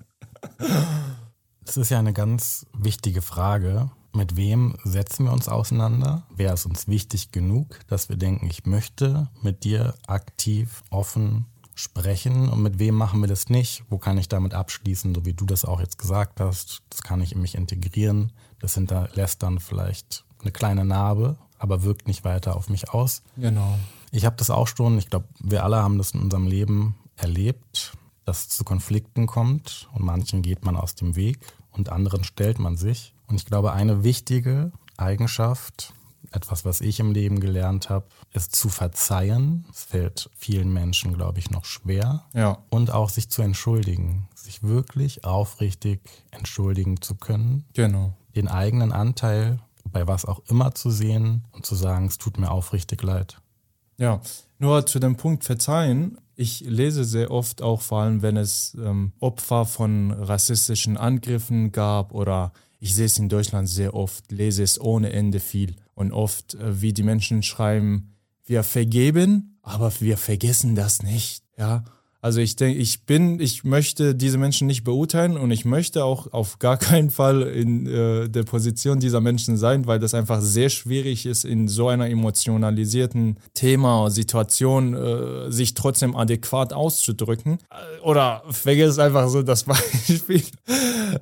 das ist ja eine ganz wichtige Frage. Mit wem setzen wir uns auseinander? Wäre es uns wichtig genug, dass wir denken, ich möchte mit dir aktiv, offen sprechen und mit wem machen wir das nicht? Wo kann ich damit abschließen, so wie du das auch jetzt gesagt hast? Das kann ich in mich integrieren. Das hinterlässt dann vielleicht eine kleine Narbe, aber wirkt nicht weiter auf mich aus. Genau. Ich habe das auch schon, ich glaube, wir alle haben das in unserem Leben erlebt, dass es zu Konflikten kommt und manchen geht man aus dem Weg und anderen stellt man sich. Und ich glaube, eine wichtige Eigenschaft etwas, was ich im Leben gelernt habe, ist zu verzeihen. Es fällt vielen Menschen, glaube ich, noch schwer. Ja. Und auch sich zu entschuldigen. Sich wirklich aufrichtig entschuldigen zu können. Genau. Den eigenen Anteil bei was auch immer zu sehen und zu sagen, es tut mir aufrichtig leid. Ja, nur zu dem Punkt Verzeihen. Ich lese sehr oft auch, vor allem wenn es ähm, Opfer von rassistischen Angriffen gab oder ich sehe es in Deutschland sehr oft, lese es ohne Ende viel und oft, äh, wie die Menschen schreiben, wir vergeben, aber wir vergessen das nicht. Ja, also ich denke, ich bin, ich möchte diese Menschen nicht beurteilen und ich möchte auch auf gar keinen Fall in äh, der Position dieser Menschen sein, weil das einfach sehr schwierig ist, in so einer emotionalisierten Thema, Situation äh, sich trotzdem adäquat auszudrücken. Äh, oder vergiss einfach so das <laughs> Beispiel.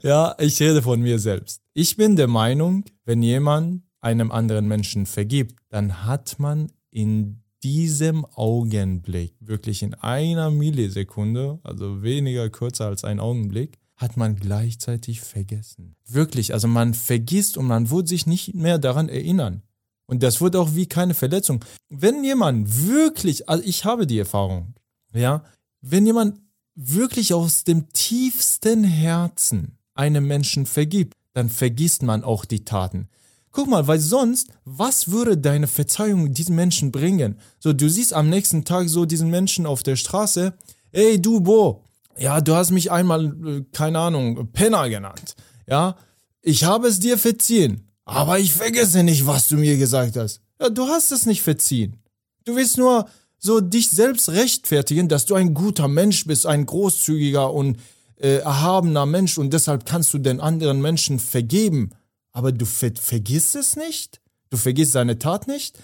ja, ich rede von mir selbst. Ich bin der Meinung, wenn jemand einem anderen Menschen vergibt, dann hat man in diesem Augenblick, wirklich in einer Millisekunde, also weniger kürzer als ein Augenblick, hat man gleichzeitig vergessen. Wirklich, also man vergisst und man wird sich nicht mehr daran erinnern. Und das wird auch wie keine Verletzung. Wenn jemand wirklich, also ich habe die Erfahrung, ja, wenn jemand wirklich aus dem tiefsten Herzen einem Menschen vergibt, dann vergisst man auch die Taten. Guck mal, weil sonst, was würde deine Verzeihung diesen Menschen bringen? So, du siehst am nächsten Tag so diesen Menschen auf der Straße, ey du Bo, ja, du hast mich einmal, äh, keine Ahnung, Penner genannt. Ja, ich habe es dir verziehen, aber ich vergesse nicht, was du mir gesagt hast. Ja, du hast es nicht verziehen. Du willst nur so dich selbst rechtfertigen, dass du ein guter Mensch bist, ein großzügiger und äh, erhabener Mensch und deshalb kannst du den anderen Menschen vergeben. Aber du ver vergisst es nicht. Du vergisst seine Tat nicht.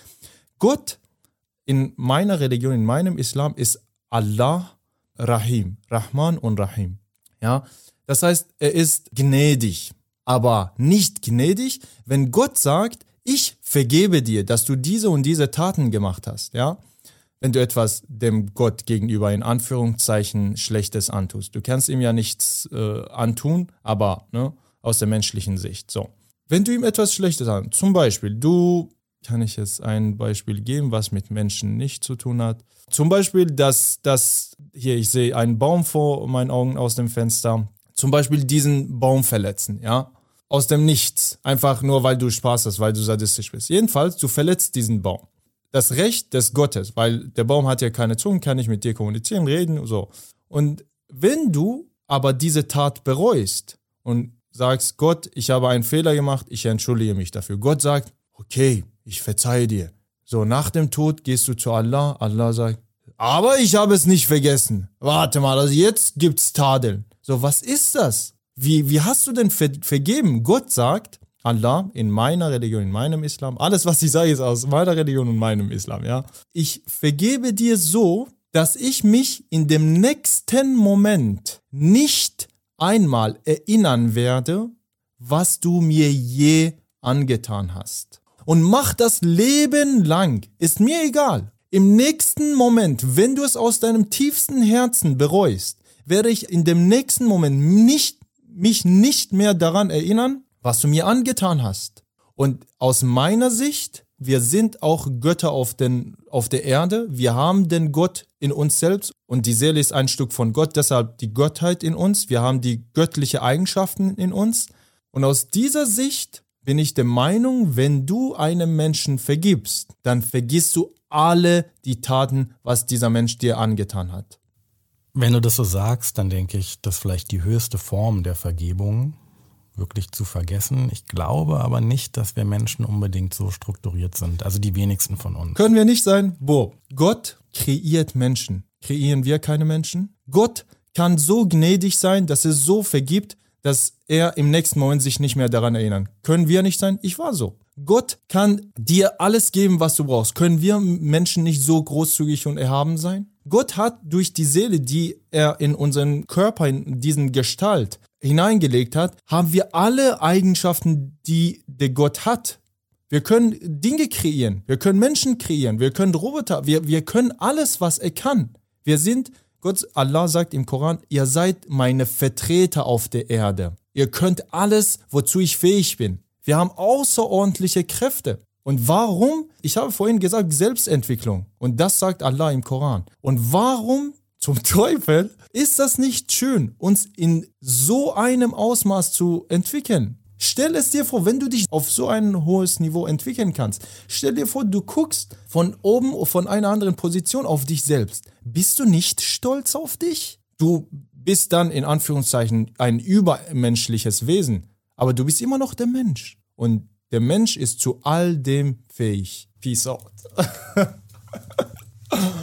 Gott in meiner Religion, in meinem Islam ist Allah Rahim, Rahman und Rahim. Ja, das heißt, er ist gnädig, aber nicht gnädig, wenn Gott sagt, ich vergebe dir, dass du diese und diese Taten gemacht hast, ja? Wenn du etwas dem Gott gegenüber in Anführungszeichen Schlechtes antust. Du kannst ihm ja nichts äh, antun, aber ne, aus der menschlichen Sicht. So. Wenn du ihm etwas Schlechtes antust, zum Beispiel, du, kann ich jetzt ein Beispiel geben, was mit Menschen nicht zu tun hat. Zum Beispiel, dass, dass hier, ich sehe einen Baum vor meinen Augen aus dem Fenster. Zum Beispiel diesen Baum verletzen, ja? Aus dem Nichts. Einfach nur, weil du Spaß hast, weil du sadistisch bist. Jedenfalls, du verletzt diesen Baum. Das Recht des Gottes, weil der Baum hat ja keine Zunge, kann nicht mit dir kommunizieren, reden, so. Und wenn du aber diese Tat bereust und sagst, Gott, ich habe einen Fehler gemacht, ich entschuldige mich dafür. Gott sagt, okay, ich verzeihe dir. So, nach dem Tod gehst du zu Allah. Allah sagt, aber ich habe es nicht vergessen. Warte mal, also jetzt gibt's Tadeln. So, was ist das? Wie, wie hast du denn ver vergeben? Gott sagt, Allah in meiner Religion, in meinem Islam, alles was ich sage ist aus meiner Religion und meinem Islam, ja. Ich vergebe dir so, dass ich mich in dem nächsten Moment nicht einmal erinnern werde, was du mir je angetan hast und mach das Leben lang. Ist mir egal. Im nächsten Moment, wenn du es aus deinem tiefsten Herzen bereust, werde ich in dem nächsten Moment nicht, mich nicht mehr daran erinnern, was du mir angetan hast. Und aus meiner Sicht, wir sind auch Götter auf, den, auf der Erde. Wir haben den Gott in uns selbst und die Seele ist ein Stück von Gott, deshalb die Gottheit in uns. Wir haben die göttliche Eigenschaften in uns. Und aus dieser Sicht bin ich der Meinung, wenn du einem Menschen vergibst, dann vergisst du alle die Taten, was dieser Mensch dir angetan hat. Wenn du das so sagst, dann denke ich, dass vielleicht die höchste Form der Vergebung wirklich zu vergessen. Ich glaube aber nicht, dass wir Menschen unbedingt so strukturiert sind. Also die wenigsten von uns. Können wir nicht sein? Bo, Gott kreiert Menschen. Kreieren wir keine Menschen? Gott kann so gnädig sein, dass er so vergibt, dass er im nächsten Moment sich nicht mehr daran erinnern. Können wir nicht sein? Ich war so. Gott kann dir alles geben, was du brauchst. Können wir Menschen nicht so großzügig und erhaben sein? Gott hat durch die Seele, die er in unseren Körper, in diesen Gestalt hineingelegt hat, haben wir alle Eigenschaften, die der Gott hat. Wir können Dinge kreieren, wir können Menschen kreieren, wir können Roboter, wir, wir können alles, was er kann. Wir sind Gott, Allah sagt im Koran, ihr seid meine Vertreter auf der Erde. Ihr könnt alles, wozu ich fähig bin. Wir haben außerordentliche Kräfte. Und warum? Ich habe vorhin gesagt, Selbstentwicklung. Und das sagt Allah im Koran. Und warum zum <laughs> Teufel ist das nicht schön, uns in so einem Ausmaß zu entwickeln? Stell es dir vor, wenn du dich auf so ein hohes Niveau entwickeln kannst. Stell dir vor, du guckst von oben, von einer anderen Position auf dich selbst. Bist du nicht stolz auf dich? Du bist dann in Anführungszeichen ein übermenschliches Wesen, aber du bist immer noch der Mensch. Und der Mensch ist zu all dem fähig. Peace out. <laughs>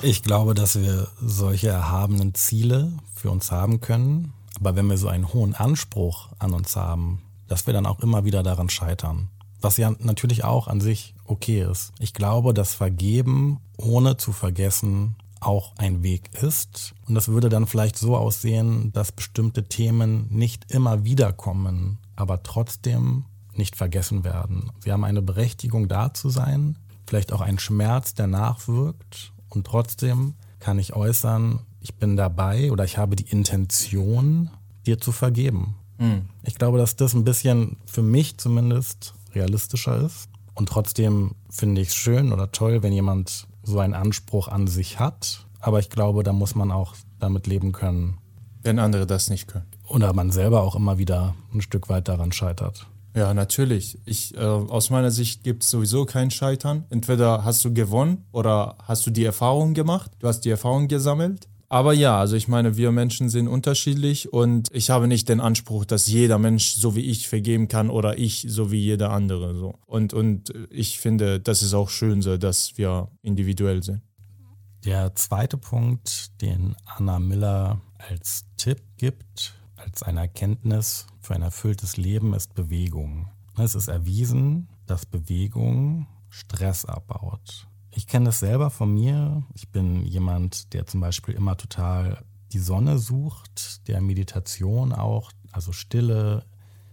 ich glaube, dass wir solche erhabenen Ziele für uns haben können. Aber wenn wir so einen hohen Anspruch an uns haben, dass wir dann auch immer wieder daran scheitern. Was ja natürlich auch an sich okay ist. Ich glaube, dass Vergeben ohne zu vergessen auch ein Weg ist. Und das würde dann vielleicht so aussehen, dass bestimmte Themen nicht immer wiederkommen, aber trotzdem nicht vergessen werden. Sie haben eine Berechtigung da zu sein, vielleicht auch einen Schmerz, der nachwirkt. Und trotzdem kann ich äußern, ich bin dabei oder ich habe die Intention, dir zu vergeben. Mhm. Ich glaube, dass das ein bisschen für mich zumindest realistischer ist. Und trotzdem finde ich es schön oder toll, wenn jemand so einen Anspruch an sich hat. Aber ich glaube, da muss man auch damit leben können. Wenn andere das nicht können. Oder man selber auch immer wieder ein Stück weit daran scheitert. Ja, natürlich. Ich, äh, aus meiner Sicht gibt es sowieso kein Scheitern. Entweder hast du gewonnen oder hast du die Erfahrung gemacht, du hast die Erfahrung gesammelt. Aber ja, also ich meine, wir Menschen sind unterschiedlich und ich habe nicht den Anspruch, dass jeder Mensch so wie ich vergeben kann oder ich so wie jeder andere so. Und, und ich finde, das ist auch schön so, dass wir individuell sind. Der zweite Punkt, den Anna Miller als Tipp gibt, als eine Erkenntnis für ein erfülltes Leben, ist Bewegung. Es ist erwiesen, dass Bewegung Stress abbaut. Ich kenne das selber von mir. Ich bin jemand, der zum Beispiel immer total die Sonne sucht, der Meditation auch, also Stille,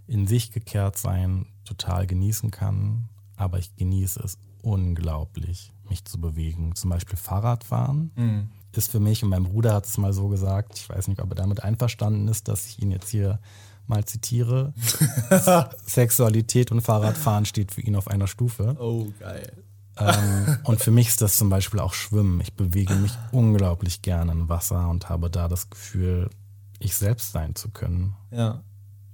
in sich gekehrt sein, total genießen kann. Aber ich genieße es unglaublich, mich zu bewegen. Zum Beispiel Fahrradfahren mhm. ist für mich, und mein Bruder hat es mal so gesagt, ich weiß nicht, ob er damit einverstanden ist, dass ich ihn jetzt hier mal zitiere. <laughs> Sexualität und Fahrradfahren steht für ihn auf einer Stufe. Oh, geil. Ähm, und für mich ist das zum Beispiel auch Schwimmen. Ich bewege mich unglaublich gerne im Wasser und habe da das Gefühl, ich selbst sein zu können. Ja.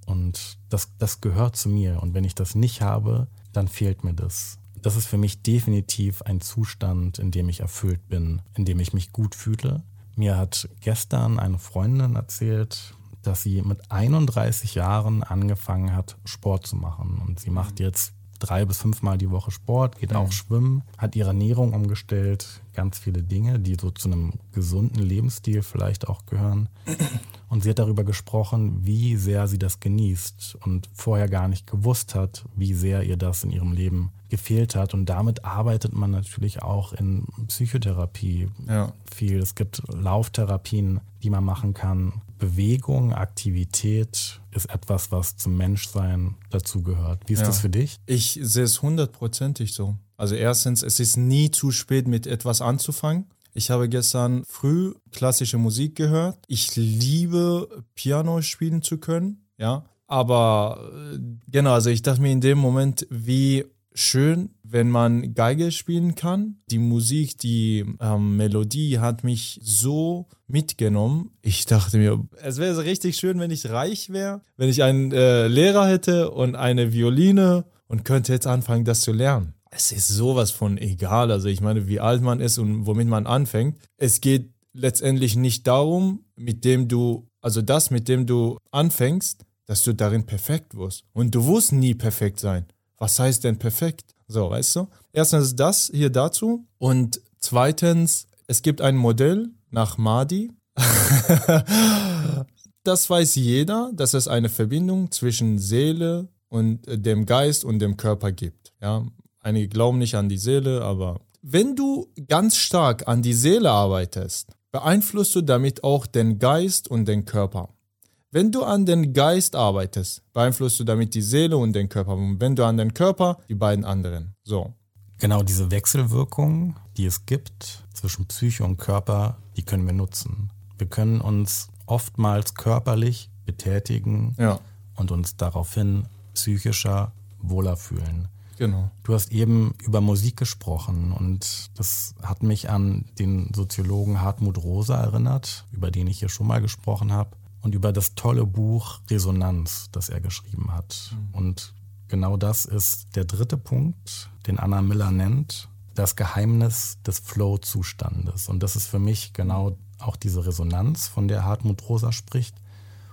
Und das, das gehört zu mir. Und wenn ich das nicht habe, dann fehlt mir das. Das ist für mich definitiv ein Zustand, in dem ich erfüllt bin, in dem ich mich gut fühle. Mir hat gestern eine Freundin erzählt, dass sie mit 31 Jahren angefangen hat, Sport zu machen. Und sie macht jetzt drei bis fünfmal die Woche Sport, geht mhm. auch schwimmen, hat ihre Ernährung umgestellt, ganz viele Dinge, die so zu einem gesunden Lebensstil vielleicht auch gehören. <clears throat> Und sie hat darüber gesprochen, wie sehr sie das genießt und vorher gar nicht gewusst hat, wie sehr ihr das in ihrem Leben gefehlt hat. Und damit arbeitet man natürlich auch in Psychotherapie ja. viel. Es gibt Lauftherapien, die man machen kann. Bewegung, Aktivität ist etwas, was zum Menschsein dazugehört. Wie ist ja. das für dich? Ich sehe es hundertprozentig so. Also erstens, es ist nie zu spät, mit etwas anzufangen. Ich habe gestern früh klassische Musik gehört. Ich liebe Piano spielen zu können, ja. Aber äh, genau, also ich dachte mir in dem Moment, wie schön, wenn man Geige spielen kann. Die Musik, die ähm, Melodie hat mich so mitgenommen. Ich dachte mir, es wäre so richtig schön, wenn ich reich wäre, wenn ich einen äh, Lehrer hätte und eine Violine und könnte jetzt anfangen, das zu lernen. Es ist sowas von egal. Also ich meine, wie alt man ist und womit man anfängt. Es geht letztendlich nicht darum, mit dem du, also das, mit dem du anfängst, dass du darin perfekt wirst. Und du wirst nie perfekt sein. Was heißt denn perfekt? So, weißt du? Erstens das hier dazu. Und zweitens, es gibt ein Modell nach Mahdi. <laughs> das weiß jeder, dass es eine Verbindung zwischen Seele und äh, dem Geist und dem Körper gibt. Ja, einige glauben nicht an die Seele, aber wenn du ganz stark an die Seele arbeitest, beeinflusst du damit auch den Geist und den Körper. Wenn du an den Geist arbeitest, beeinflusst du damit die Seele und den Körper. Und wenn du an den Körper, die beiden anderen. So. Genau diese Wechselwirkung, die es gibt zwischen Psyche und Körper, die können wir nutzen. Wir können uns oftmals körperlich betätigen ja. und uns daraufhin psychischer wohler fühlen. Genau. Du hast eben über Musik gesprochen und das hat mich an den Soziologen Hartmut Rosa erinnert, über den ich hier schon mal gesprochen habe und über das tolle Buch Resonanz, das er geschrieben hat. Mhm. Und genau das ist der dritte Punkt, den Anna Miller nennt, das Geheimnis des Flow-Zustandes. Und das ist für mich genau auch diese Resonanz, von der Hartmut Rosa spricht.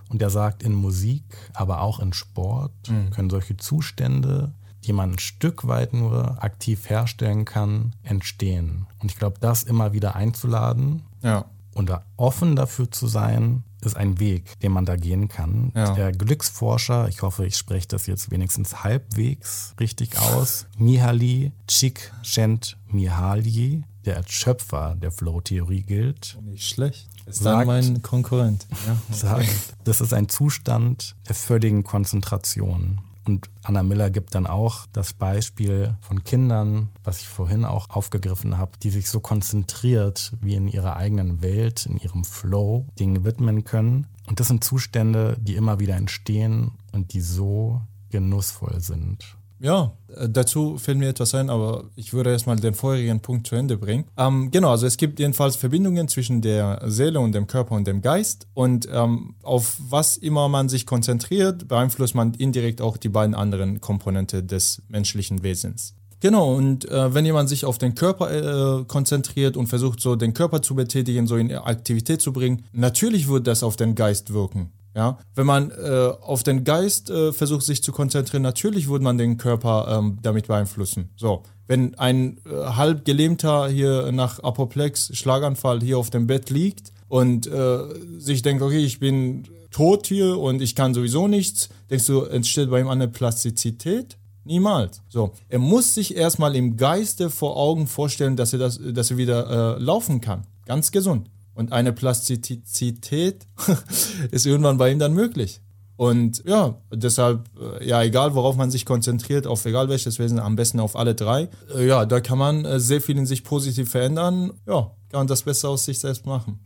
Und er sagt, in Musik, aber auch in Sport mhm. können solche Zustände, die man ein Stück weit nur aktiv herstellen kann, entstehen. Und ich glaube, das immer wieder einzuladen ja. und da offen dafür zu sein, ist ein Weg, den man da gehen kann. Ja. Der Glücksforscher, ich hoffe, ich spreche das jetzt wenigstens halbwegs richtig aus, Mihaly Csikszentmihalyi, der als Schöpfer der Flow-Theorie gilt. Nicht schlecht. Ist sagt, mein Konkurrent. Ja, sagt, das ist ein Zustand der völligen Konzentration. Und Anna Miller gibt dann auch das Beispiel von Kindern, was ich vorhin auch aufgegriffen habe, die sich so konzentriert wie in ihrer eigenen Welt, in ihrem Flow, Dingen widmen können. Und das sind Zustände, die immer wieder entstehen und die so genussvoll sind. Ja, äh, dazu fällt mir etwas ein, aber ich würde erstmal den vorherigen Punkt zu Ende bringen. Ähm, genau, also es gibt jedenfalls Verbindungen zwischen der Seele und dem Körper und dem Geist und ähm, auf was immer man sich konzentriert, beeinflusst man indirekt auch die beiden anderen Komponente des menschlichen Wesens. Genau, und äh, wenn jemand sich auf den Körper äh, konzentriert und versucht, so den Körper zu betätigen, so in Aktivität zu bringen, natürlich wird das auf den Geist wirken. Ja, wenn man äh, auf den Geist äh, versucht, sich zu konzentrieren, natürlich würde man den Körper ähm, damit beeinflussen. So, wenn ein äh, halb gelähmter hier nach Apoplex, Schlaganfall hier auf dem Bett liegt und äh, sich denkt, okay, ich bin tot hier und ich kann sowieso nichts, denkst du, entsteht bei ihm eine Plastizität? Niemals. So, er muss sich erstmal im Geiste vor Augen vorstellen, dass er das, dass er wieder äh, laufen kann. Ganz gesund. Und eine Plastizität <laughs> ist irgendwann bei ihm dann möglich. Und ja, deshalb, äh, ja, egal worauf man sich konzentriert, auf egal welches Wesen, am besten auf alle drei, äh, ja, da kann man äh, sehr viel in sich positiv verändern. Ja, kann man das Beste aus sich selbst machen.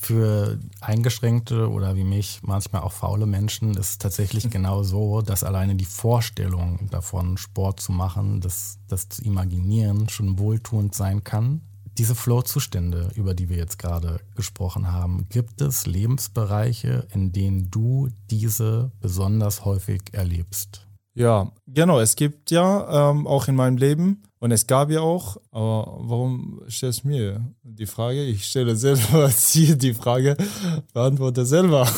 Für eingeschränkte oder wie mich manchmal auch faule Menschen ist es tatsächlich <laughs> genau so, dass alleine die Vorstellung davon, Sport zu machen, das, das zu imaginieren, schon wohltuend sein kann. Diese Flow-Zustände, über die wir jetzt gerade gesprochen haben, gibt es Lebensbereiche, in denen du diese besonders häufig erlebst? Ja, genau. Es gibt ja ähm, auch in meinem Leben und es gab ja auch, aber warum stellst du mir die Frage? Ich stelle selber <laughs> hier die Frage, beantworte selber.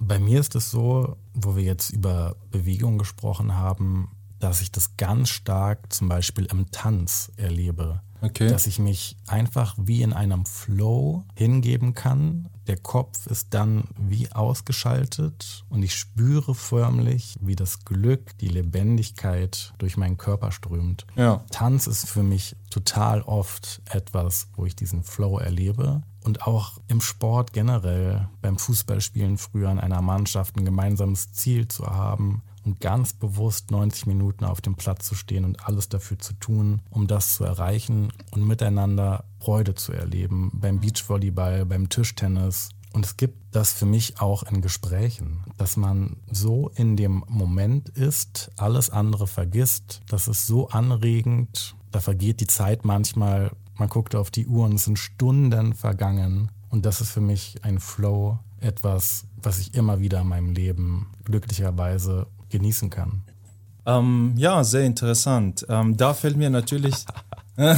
Bei mir ist es so, wo wir jetzt über Bewegung gesprochen haben, dass ich das ganz stark zum Beispiel im Tanz erlebe. Okay. Dass ich mich einfach wie in einem Flow hingeben kann. Der Kopf ist dann wie ausgeschaltet und ich spüre förmlich, wie das Glück, die Lebendigkeit durch meinen Körper strömt. Ja. Tanz ist für mich total oft etwas, wo ich diesen Flow erlebe. Und auch im Sport generell, beim Fußballspielen früher in einer Mannschaft ein gemeinsames Ziel zu haben und ganz bewusst 90 Minuten auf dem Platz zu stehen und alles dafür zu tun, um das zu erreichen und miteinander Freude zu erleben. Beim Beachvolleyball, beim Tischtennis. Und es gibt das für mich auch in Gesprächen, dass man so in dem Moment ist, alles andere vergisst. Das ist so anregend. Da vergeht die Zeit manchmal. Man guckt auf die Uhr und es sind Stunden vergangen. Und das ist für mich ein Flow, etwas, was ich immer wieder in meinem Leben glücklicherweise genießen kann. Ähm, ja, sehr interessant. Ähm, da fällt mir natürlich, <laughs> äh,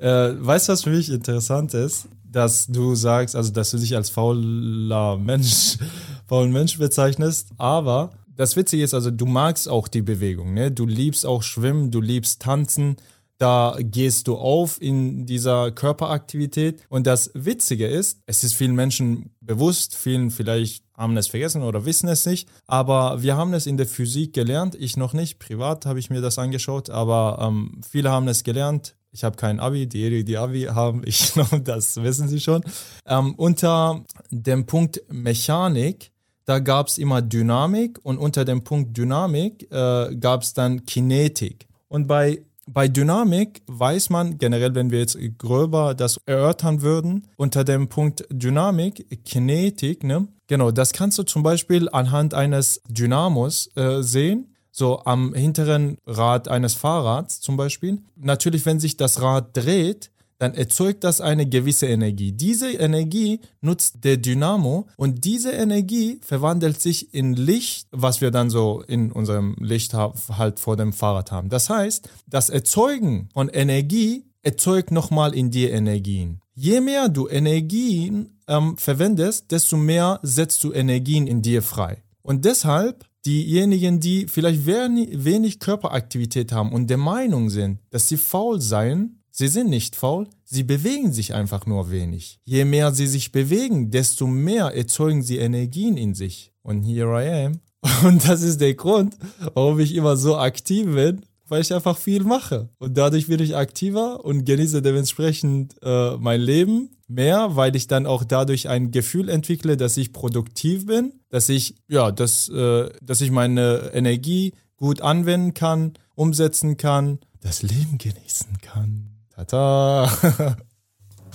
weißt du, was für mich interessant ist? Dass du sagst, also dass du dich als fauler Mensch, <laughs> faulen Mensch bezeichnest, aber das Witzige ist, also du magst auch die Bewegung, ne? Du liebst auch Schwimmen, du liebst Tanzen, da gehst du auf in dieser Körperaktivität. Und das Witzige ist, es ist vielen Menschen bewusst, vielen vielleicht haben es vergessen oder wissen es nicht, aber wir haben es in der Physik gelernt, ich noch nicht, privat habe ich mir das angeschaut, aber ähm, viele haben es gelernt. Ich habe kein Abi, diejenigen, die Abi haben, <laughs> ich glaube, das wissen sie schon. Ähm, unter dem Punkt Mechanik, da gab es immer Dynamik und unter dem Punkt Dynamik äh, gab es dann Kinetik. Und bei bei Dynamik weiß man generell, wenn wir jetzt gröber das erörtern würden, unter dem Punkt Dynamik, Kinetik, ne? Genau, das kannst du zum Beispiel anhand eines Dynamos äh, sehen, so am hinteren Rad eines Fahrrads zum Beispiel. Natürlich, wenn sich das Rad dreht, dann erzeugt das eine gewisse Energie. Diese Energie nutzt der Dynamo und diese Energie verwandelt sich in Licht, was wir dann so in unserem Licht halt vor dem Fahrrad haben. Das heißt, das Erzeugen von Energie erzeugt nochmal in dir Energien. Je mehr du Energien ähm, verwendest, desto mehr setzt du Energien in dir frei. Und deshalb diejenigen, die vielleicht wenig Körperaktivität haben und der Meinung sind, dass sie faul seien, Sie sind nicht faul, sie bewegen sich einfach nur wenig. Je mehr sie sich bewegen, desto mehr erzeugen sie Energien in sich. Und here I am. <laughs> Und das ist der Grund, warum ich immer so aktiv bin, weil ich einfach viel mache. Und dadurch bin ich aktiver und genieße dementsprechend äh, mein Leben mehr, weil ich dann auch dadurch ein Gefühl entwickle, dass ich produktiv bin, dass ich, ja, dass, äh, dass ich meine Energie gut anwenden kann, umsetzen kann, das Leben genießen kann. Tata. <laughs>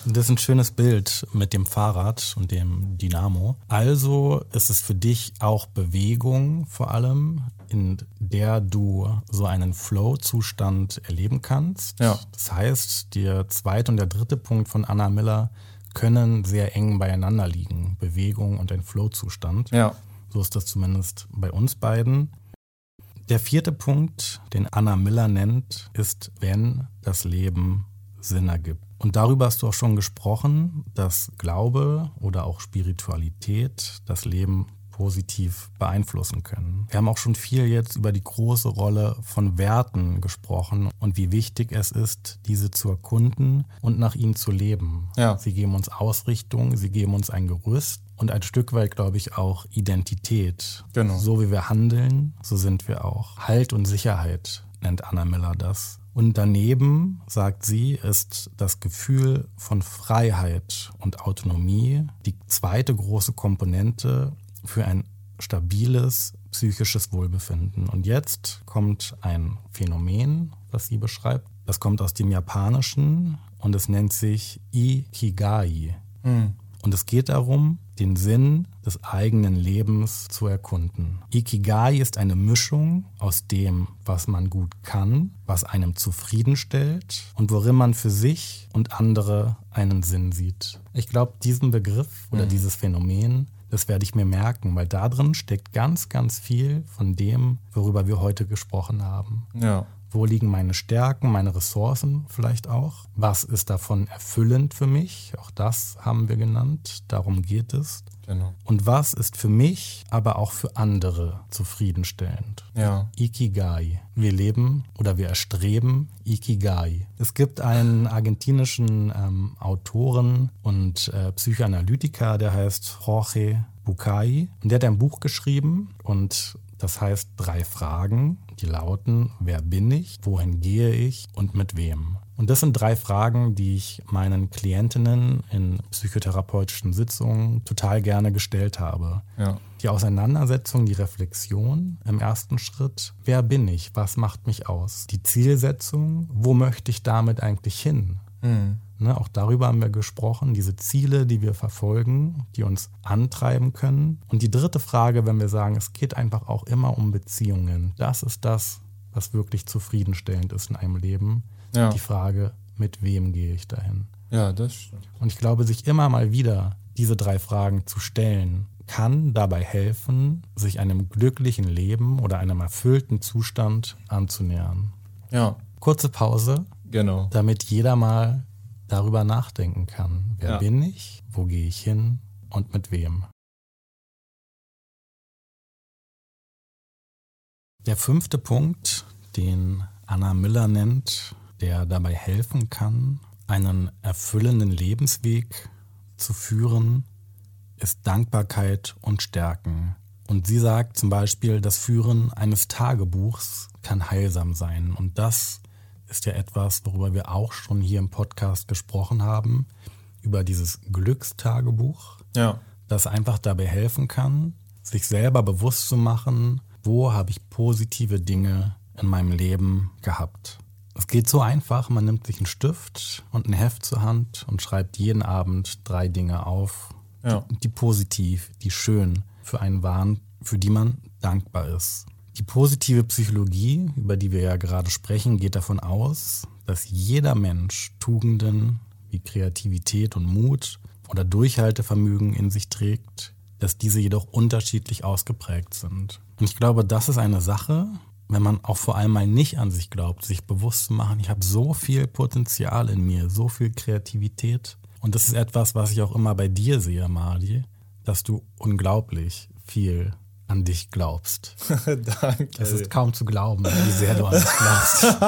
Das ist ein schönes Bild mit dem Fahrrad und dem Dynamo. Also ist es für dich auch Bewegung vor allem, in der du so einen Flow-Zustand erleben kannst. Ja. Das heißt, der zweite und der dritte Punkt von Anna Miller können sehr eng beieinander liegen. Bewegung und ein Flow-Zustand. Ja. So ist das zumindest bei uns beiden. Der vierte Punkt, den Anna Miller nennt, ist, wenn das Leben Sinn ergibt. Und darüber hast du auch schon gesprochen, dass Glaube oder auch Spiritualität das Leben positiv beeinflussen können. Wir haben auch schon viel jetzt über die große Rolle von Werten gesprochen und wie wichtig es ist, diese zu erkunden und nach ihnen zu leben. Ja. Sie geben uns Ausrichtung, sie geben uns ein Gerüst und ein Stück weit, glaube ich, auch Identität. Genau. So wie wir handeln, so sind wir auch. Halt und Sicherheit nennt Anna Miller das. Und daneben, sagt sie, ist das Gefühl von Freiheit und Autonomie die zweite große Komponente für ein stabiles psychisches Wohlbefinden. Und jetzt kommt ein Phänomen, das sie beschreibt. Das kommt aus dem Japanischen und es nennt sich Ikigai. Und es geht darum, den Sinn des eigenen Lebens zu erkunden. Ikigai ist eine Mischung aus dem, was man gut kann, was einem zufriedenstellt und worin man für sich und andere einen Sinn sieht. Ich glaube, diesen Begriff oder dieses Phänomen, das werde ich mir merken, weil da drin steckt ganz, ganz viel von dem, worüber wir heute gesprochen haben. Ja. Wo liegen meine Stärken, meine Ressourcen vielleicht auch? Was ist davon erfüllend für mich? Auch das haben wir genannt. Darum geht es. Genau. Und was ist für mich, aber auch für andere zufriedenstellend? Ja. Ikigai. Wir leben oder wir erstreben Ikigai. Es gibt einen argentinischen ähm, Autoren und äh, Psychoanalytiker, der heißt Jorge Bucay. Und der hat ein Buch geschrieben und das heißt drei Fragen, die lauten, wer bin ich, wohin gehe ich und mit wem. Und das sind drei Fragen, die ich meinen Klientinnen in psychotherapeutischen Sitzungen total gerne gestellt habe. Ja. Die Auseinandersetzung, die Reflexion im ersten Schritt. Wer bin ich? Was macht mich aus? Die Zielsetzung, wo möchte ich damit eigentlich hin? Ne, auch darüber haben wir gesprochen, diese Ziele, die wir verfolgen, die uns antreiben können. Und die dritte Frage, wenn wir sagen, es geht einfach auch immer um Beziehungen. Das ist das, was wirklich zufriedenstellend ist in einem Leben. Ja. Die Frage, mit wem gehe ich dahin? Ja, das stimmt. Und ich glaube, sich immer mal wieder diese drei Fragen zu stellen, kann dabei helfen, sich einem glücklichen Leben oder einem erfüllten Zustand anzunähern. Ja, Kurze Pause, genau. damit jeder mal darüber nachdenken kann. Wer Ja. bin ich? Wo gehe ich hin? Und mit wem? Der fünfte Punkt, den Anna Miller nennt, der dabei helfen kann, einen erfüllenden Lebensweg zu führen, ist Dankbarkeit und Stärken. Und sie sagt zum Beispiel, das Führen eines Tagebuchs kann heilsam sein. Und das ist ja etwas, worüber wir auch schon hier im Podcast gesprochen haben, über dieses Glückstagebuch, Ja, das einfach dabei helfen kann, sich selber bewusst zu machen, wo habe ich positive Dinge in meinem Leben gehabt. Es geht so einfach, man nimmt sich einen Stift und ein Heft zur Hand und schreibt jeden Abend drei Dinge auf, Ja. die, die positiv, die schön für einen waren, für die man dankbar ist. Die positive Psychologie, über die wir ja gerade sprechen, geht davon aus, dass jeder Mensch Tugenden wie Kreativität und Mut oder Durchhaltevermögen in sich trägt, dass diese jedoch unterschiedlich ausgeprägt sind. Und ich glaube, das ist eine Sache, wenn man auch vor allem mal nicht an sich glaubt, sich bewusst zu machen, ich habe so viel Potenzial in mir, so viel Kreativität. Und das ist etwas, was ich auch immer bei dir sehe, Madi, dass du unglaublich viel an dich glaubst. <laughs> danke. Es ist kaum zu glauben, wie sehr du an dich glaubst. <laughs>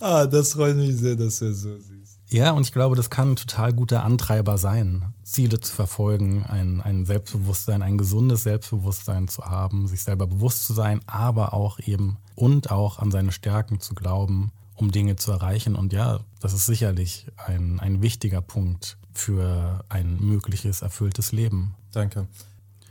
ah, das freut mich sehr, dass du so siehst. Ja, und ich glaube, das kann ein total guter Antreiber sein, Ziele zu verfolgen, ein, ein Selbstbewusstsein, ein gesundes Selbstbewusstsein zu haben, sich selber bewusst zu sein, aber auch eben und auch an seine Stärken zu glauben, um Dinge zu erreichen. Und ja, das ist sicherlich ein, ein wichtiger Punkt für ein mögliches, erfülltes Leben. Danke.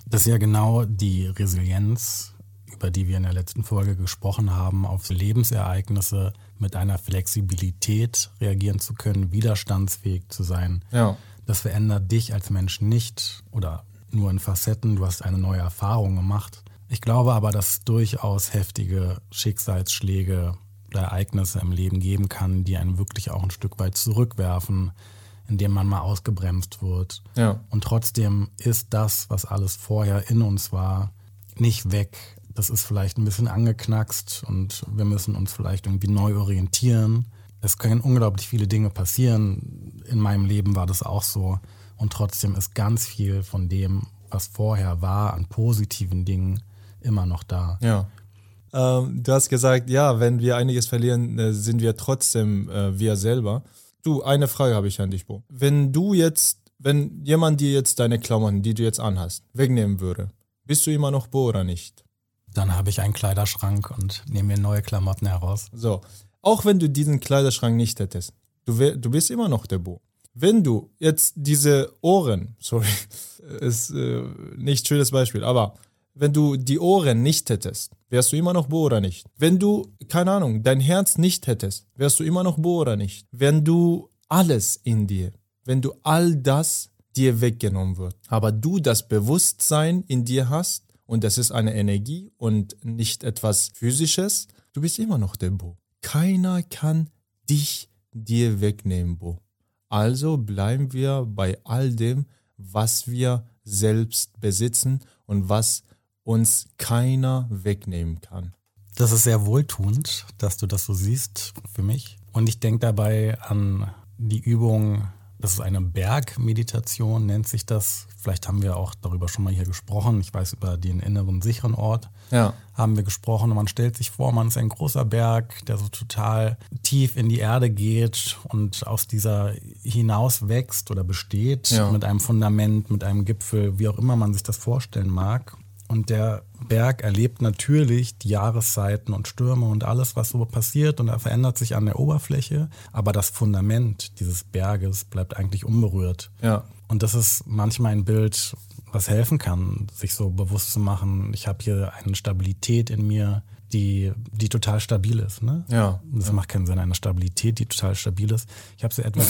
Das ist ja genau die Resilienz, über die wir in der letzten Folge gesprochen haben, auf Lebensereignisse mit einer Flexibilität reagieren zu können, widerstandsfähig zu sein. Ja, Das verändert dich als Mensch nicht oder nur in Facetten, du hast eine neue Erfahrung gemacht. Ich glaube aber, dass es durchaus heftige Schicksalsschläge oder Ereignisse im Leben geben kann, die einen wirklich auch ein Stück weit zurückwerfen, indem man mal ausgebremst wird. Ja. Und trotzdem ist das, was alles vorher in uns war, nicht weg. Das ist vielleicht ein bisschen angeknackst und wir müssen uns vielleicht irgendwie neu orientieren. Es können unglaublich viele Dinge passieren. In meinem Leben war das auch so. Und trotzdem ist ganz viel von dem, was vorher war, an positiven Dingen immer noch da. Ja. Ähm, du hast gesagt, ja, wenn wir einiges verlieren, äh, sind wir trotzdem äh, wir selber. Du, eine Frage habe ich an dich, Bo. Wenn du jetzt, wenn jemand dir jetzt deine Klamotten, die du jetzt anhast, wegnehmen würde, bist du immer noch Bo oder nicht? Dann habe ich einen Kleiderschrank und nehme mir neue Klamotten heraus. So, auch wenn du diesen Kleiderschrank nicht hättest, du, wär, du bist immer noch der Bo. Wenn du jetzt diese Ohren, <laughs> sorry, <laughs> ist äh, nicht schönes Beispiel, aber wenn du die Ohren nicht hättest, wärst du immer noch Bo oder nicht? Wenn du, keine Ahnung, dein Herz nicht hättest, wärst du immer noch Bo oder nicht? Wenn du alles in dir, wenn du all das dir weggenommen wird, aber du das Bewusstsein in dir hast und das ist eine Energie und nicht etwas physisches, du bist immer noch der Bo. Keiner kann dich dir wegnehmen, Bo. Also bleiben wir bei all dem, was wir selbst besitzen und was uns keiner wegnehmen kann. Das ist sehr wohltuend, dass du das so siehst für mich. Und ich denke dabei an die Übung, das ist eine Bergmeditation, nennt sich das. Vielleicht haben wir auch darüber schon mal hier gesprochen. Ich weiß über den inneren sicheren Ort. Ja. Haben wir gesprochen und man stellt sich vor, man ist ein großer Berg, der so total tief in die Erde geht und aus dieser hinaus wächst oder besteht Ja. mit einem Fundament, mit einem Gipfel, wie auch immer man sich das vorstellen mag. Und der Berg erlebt natürlich die Jahreszeiten und Stürme und alles, was so passiert und er verändert sich an der Oberfläche. Aber das Fundament dieses Berges bleibt eigentlich unberührt. Ja. Und das ist manchmal ein Bild, was helfen kann, sich so bewusst zu machen, ich habe hier eine Stabilität in mir, die, die total stabil ist. Ne? Ja. Das macht keinen Sinn, eine Stabilität, die total stabil ist. Ich habe so etwas.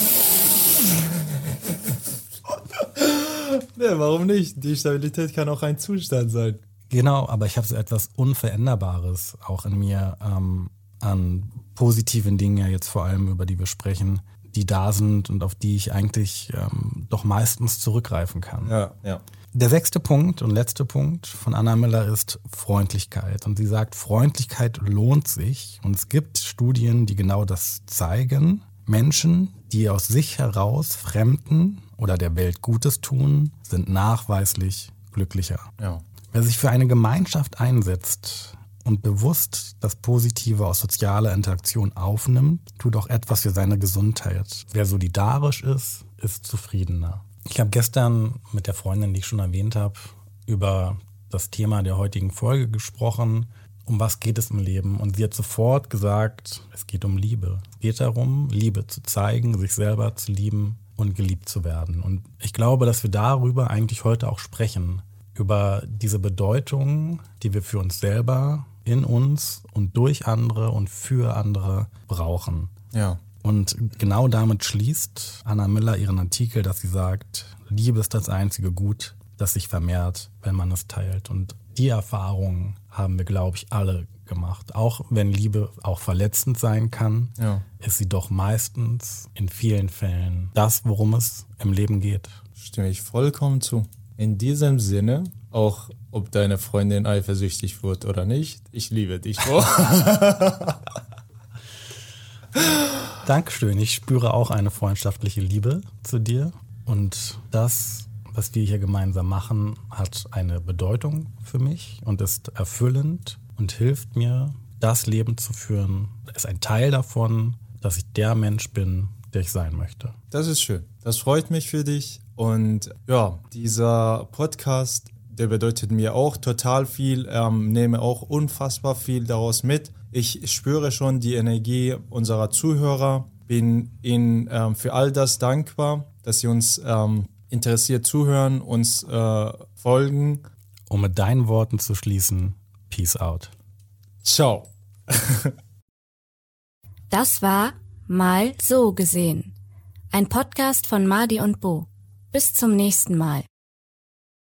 Nee, warum nicht? Die Stabilität kann auch ein Zustand sein. Genau, aber ich habe so etwas Unveränderbares auch in mir ähm, an positiven Dingen ja jetzt vor allem, über die wir sprechen, die da sind und auf die ich eigentlich ähm, doch meistens zurückgreifen kann. Ja, ja. Der sechste Punkt und letzte Punkt von Anna Miller ist Freundlichkeit. Und sie sagt, Freundlichkeit lohnt sich. Und es gibt Studien, die genau das zeigen. Menschen, die aus sich heraus Fremden oder der Welt Gutes tun, sind nachweislich glücklicher. Ja. Wer sich für eine Gemeinschaft einsetzt und bewusst das Positive aus sozialer Interaktion aufnimmt, tut auch etwas für seine Gesundheit. Wer solidarisch ist, ist zufriedener. Ich habe gestern mit der Freundin, die ich schon erwähnt habe, über das Thema der heutigen Folge gesprochen. Um was geht es im Leben? Und sie hat sofort gesagt, es geht um Liebe. Es geht darum, Liebe zu zeigen, sich selber zu lieben und geliebt zu werden. Und ich glaube, dass wir darüber eigentlich heute auch sprechen. Über diese Bedeutung, die wir für uns selber, in uns und durch andere und für andere brauchen. Ja. Und genau damit schließt Anna Miller ihren Artikel, dass sie sagt, Liebe ist das einzige Gut, das sich vermehrt, wenn man es teilt. Und die Erfahrung haben wir, glaube ich, alle gemacht. Auch wenn Liebe auch verletzend sein kann, Ja. ist sie doch meistens in vielen Fällen das, worum es im Leben geht. Stimme ich vollkommen zu. In diesem Sinne, auch ob deine Freundin eifersüchtig wird oder nicht, ich liebe dich. <laughs> Dankeschön. Ich spüre auch eine freundschaftliche Liebe zu dir. Und das, was wir hier gemeinsam machen, hat eine Bedeutung für mich und ist erfüllend und hilft mir, das Leben zu führen. Ist ein Teil davon, dass ich der Mensch bin, der ich sein möchte. Das ist schön. Das freut mich für dich. Und ja, dieser Podcast, der bedeutet mir auch total viel, ähm, nehme auch unfassbar viel daraus mit. Ich spüre schon die Energie unserer Zuhörer, bin ihnen ähm, für all das dankbar, dass sie uns ähm, interessiert zuhören, uns äh, folgen. Um mit deinen Worten zu schließen, Peace out. Ciao. <laughs> Das war Mal so gesehen. Ein Podcast von Madi und Bo. Bis zum nächsten Mal.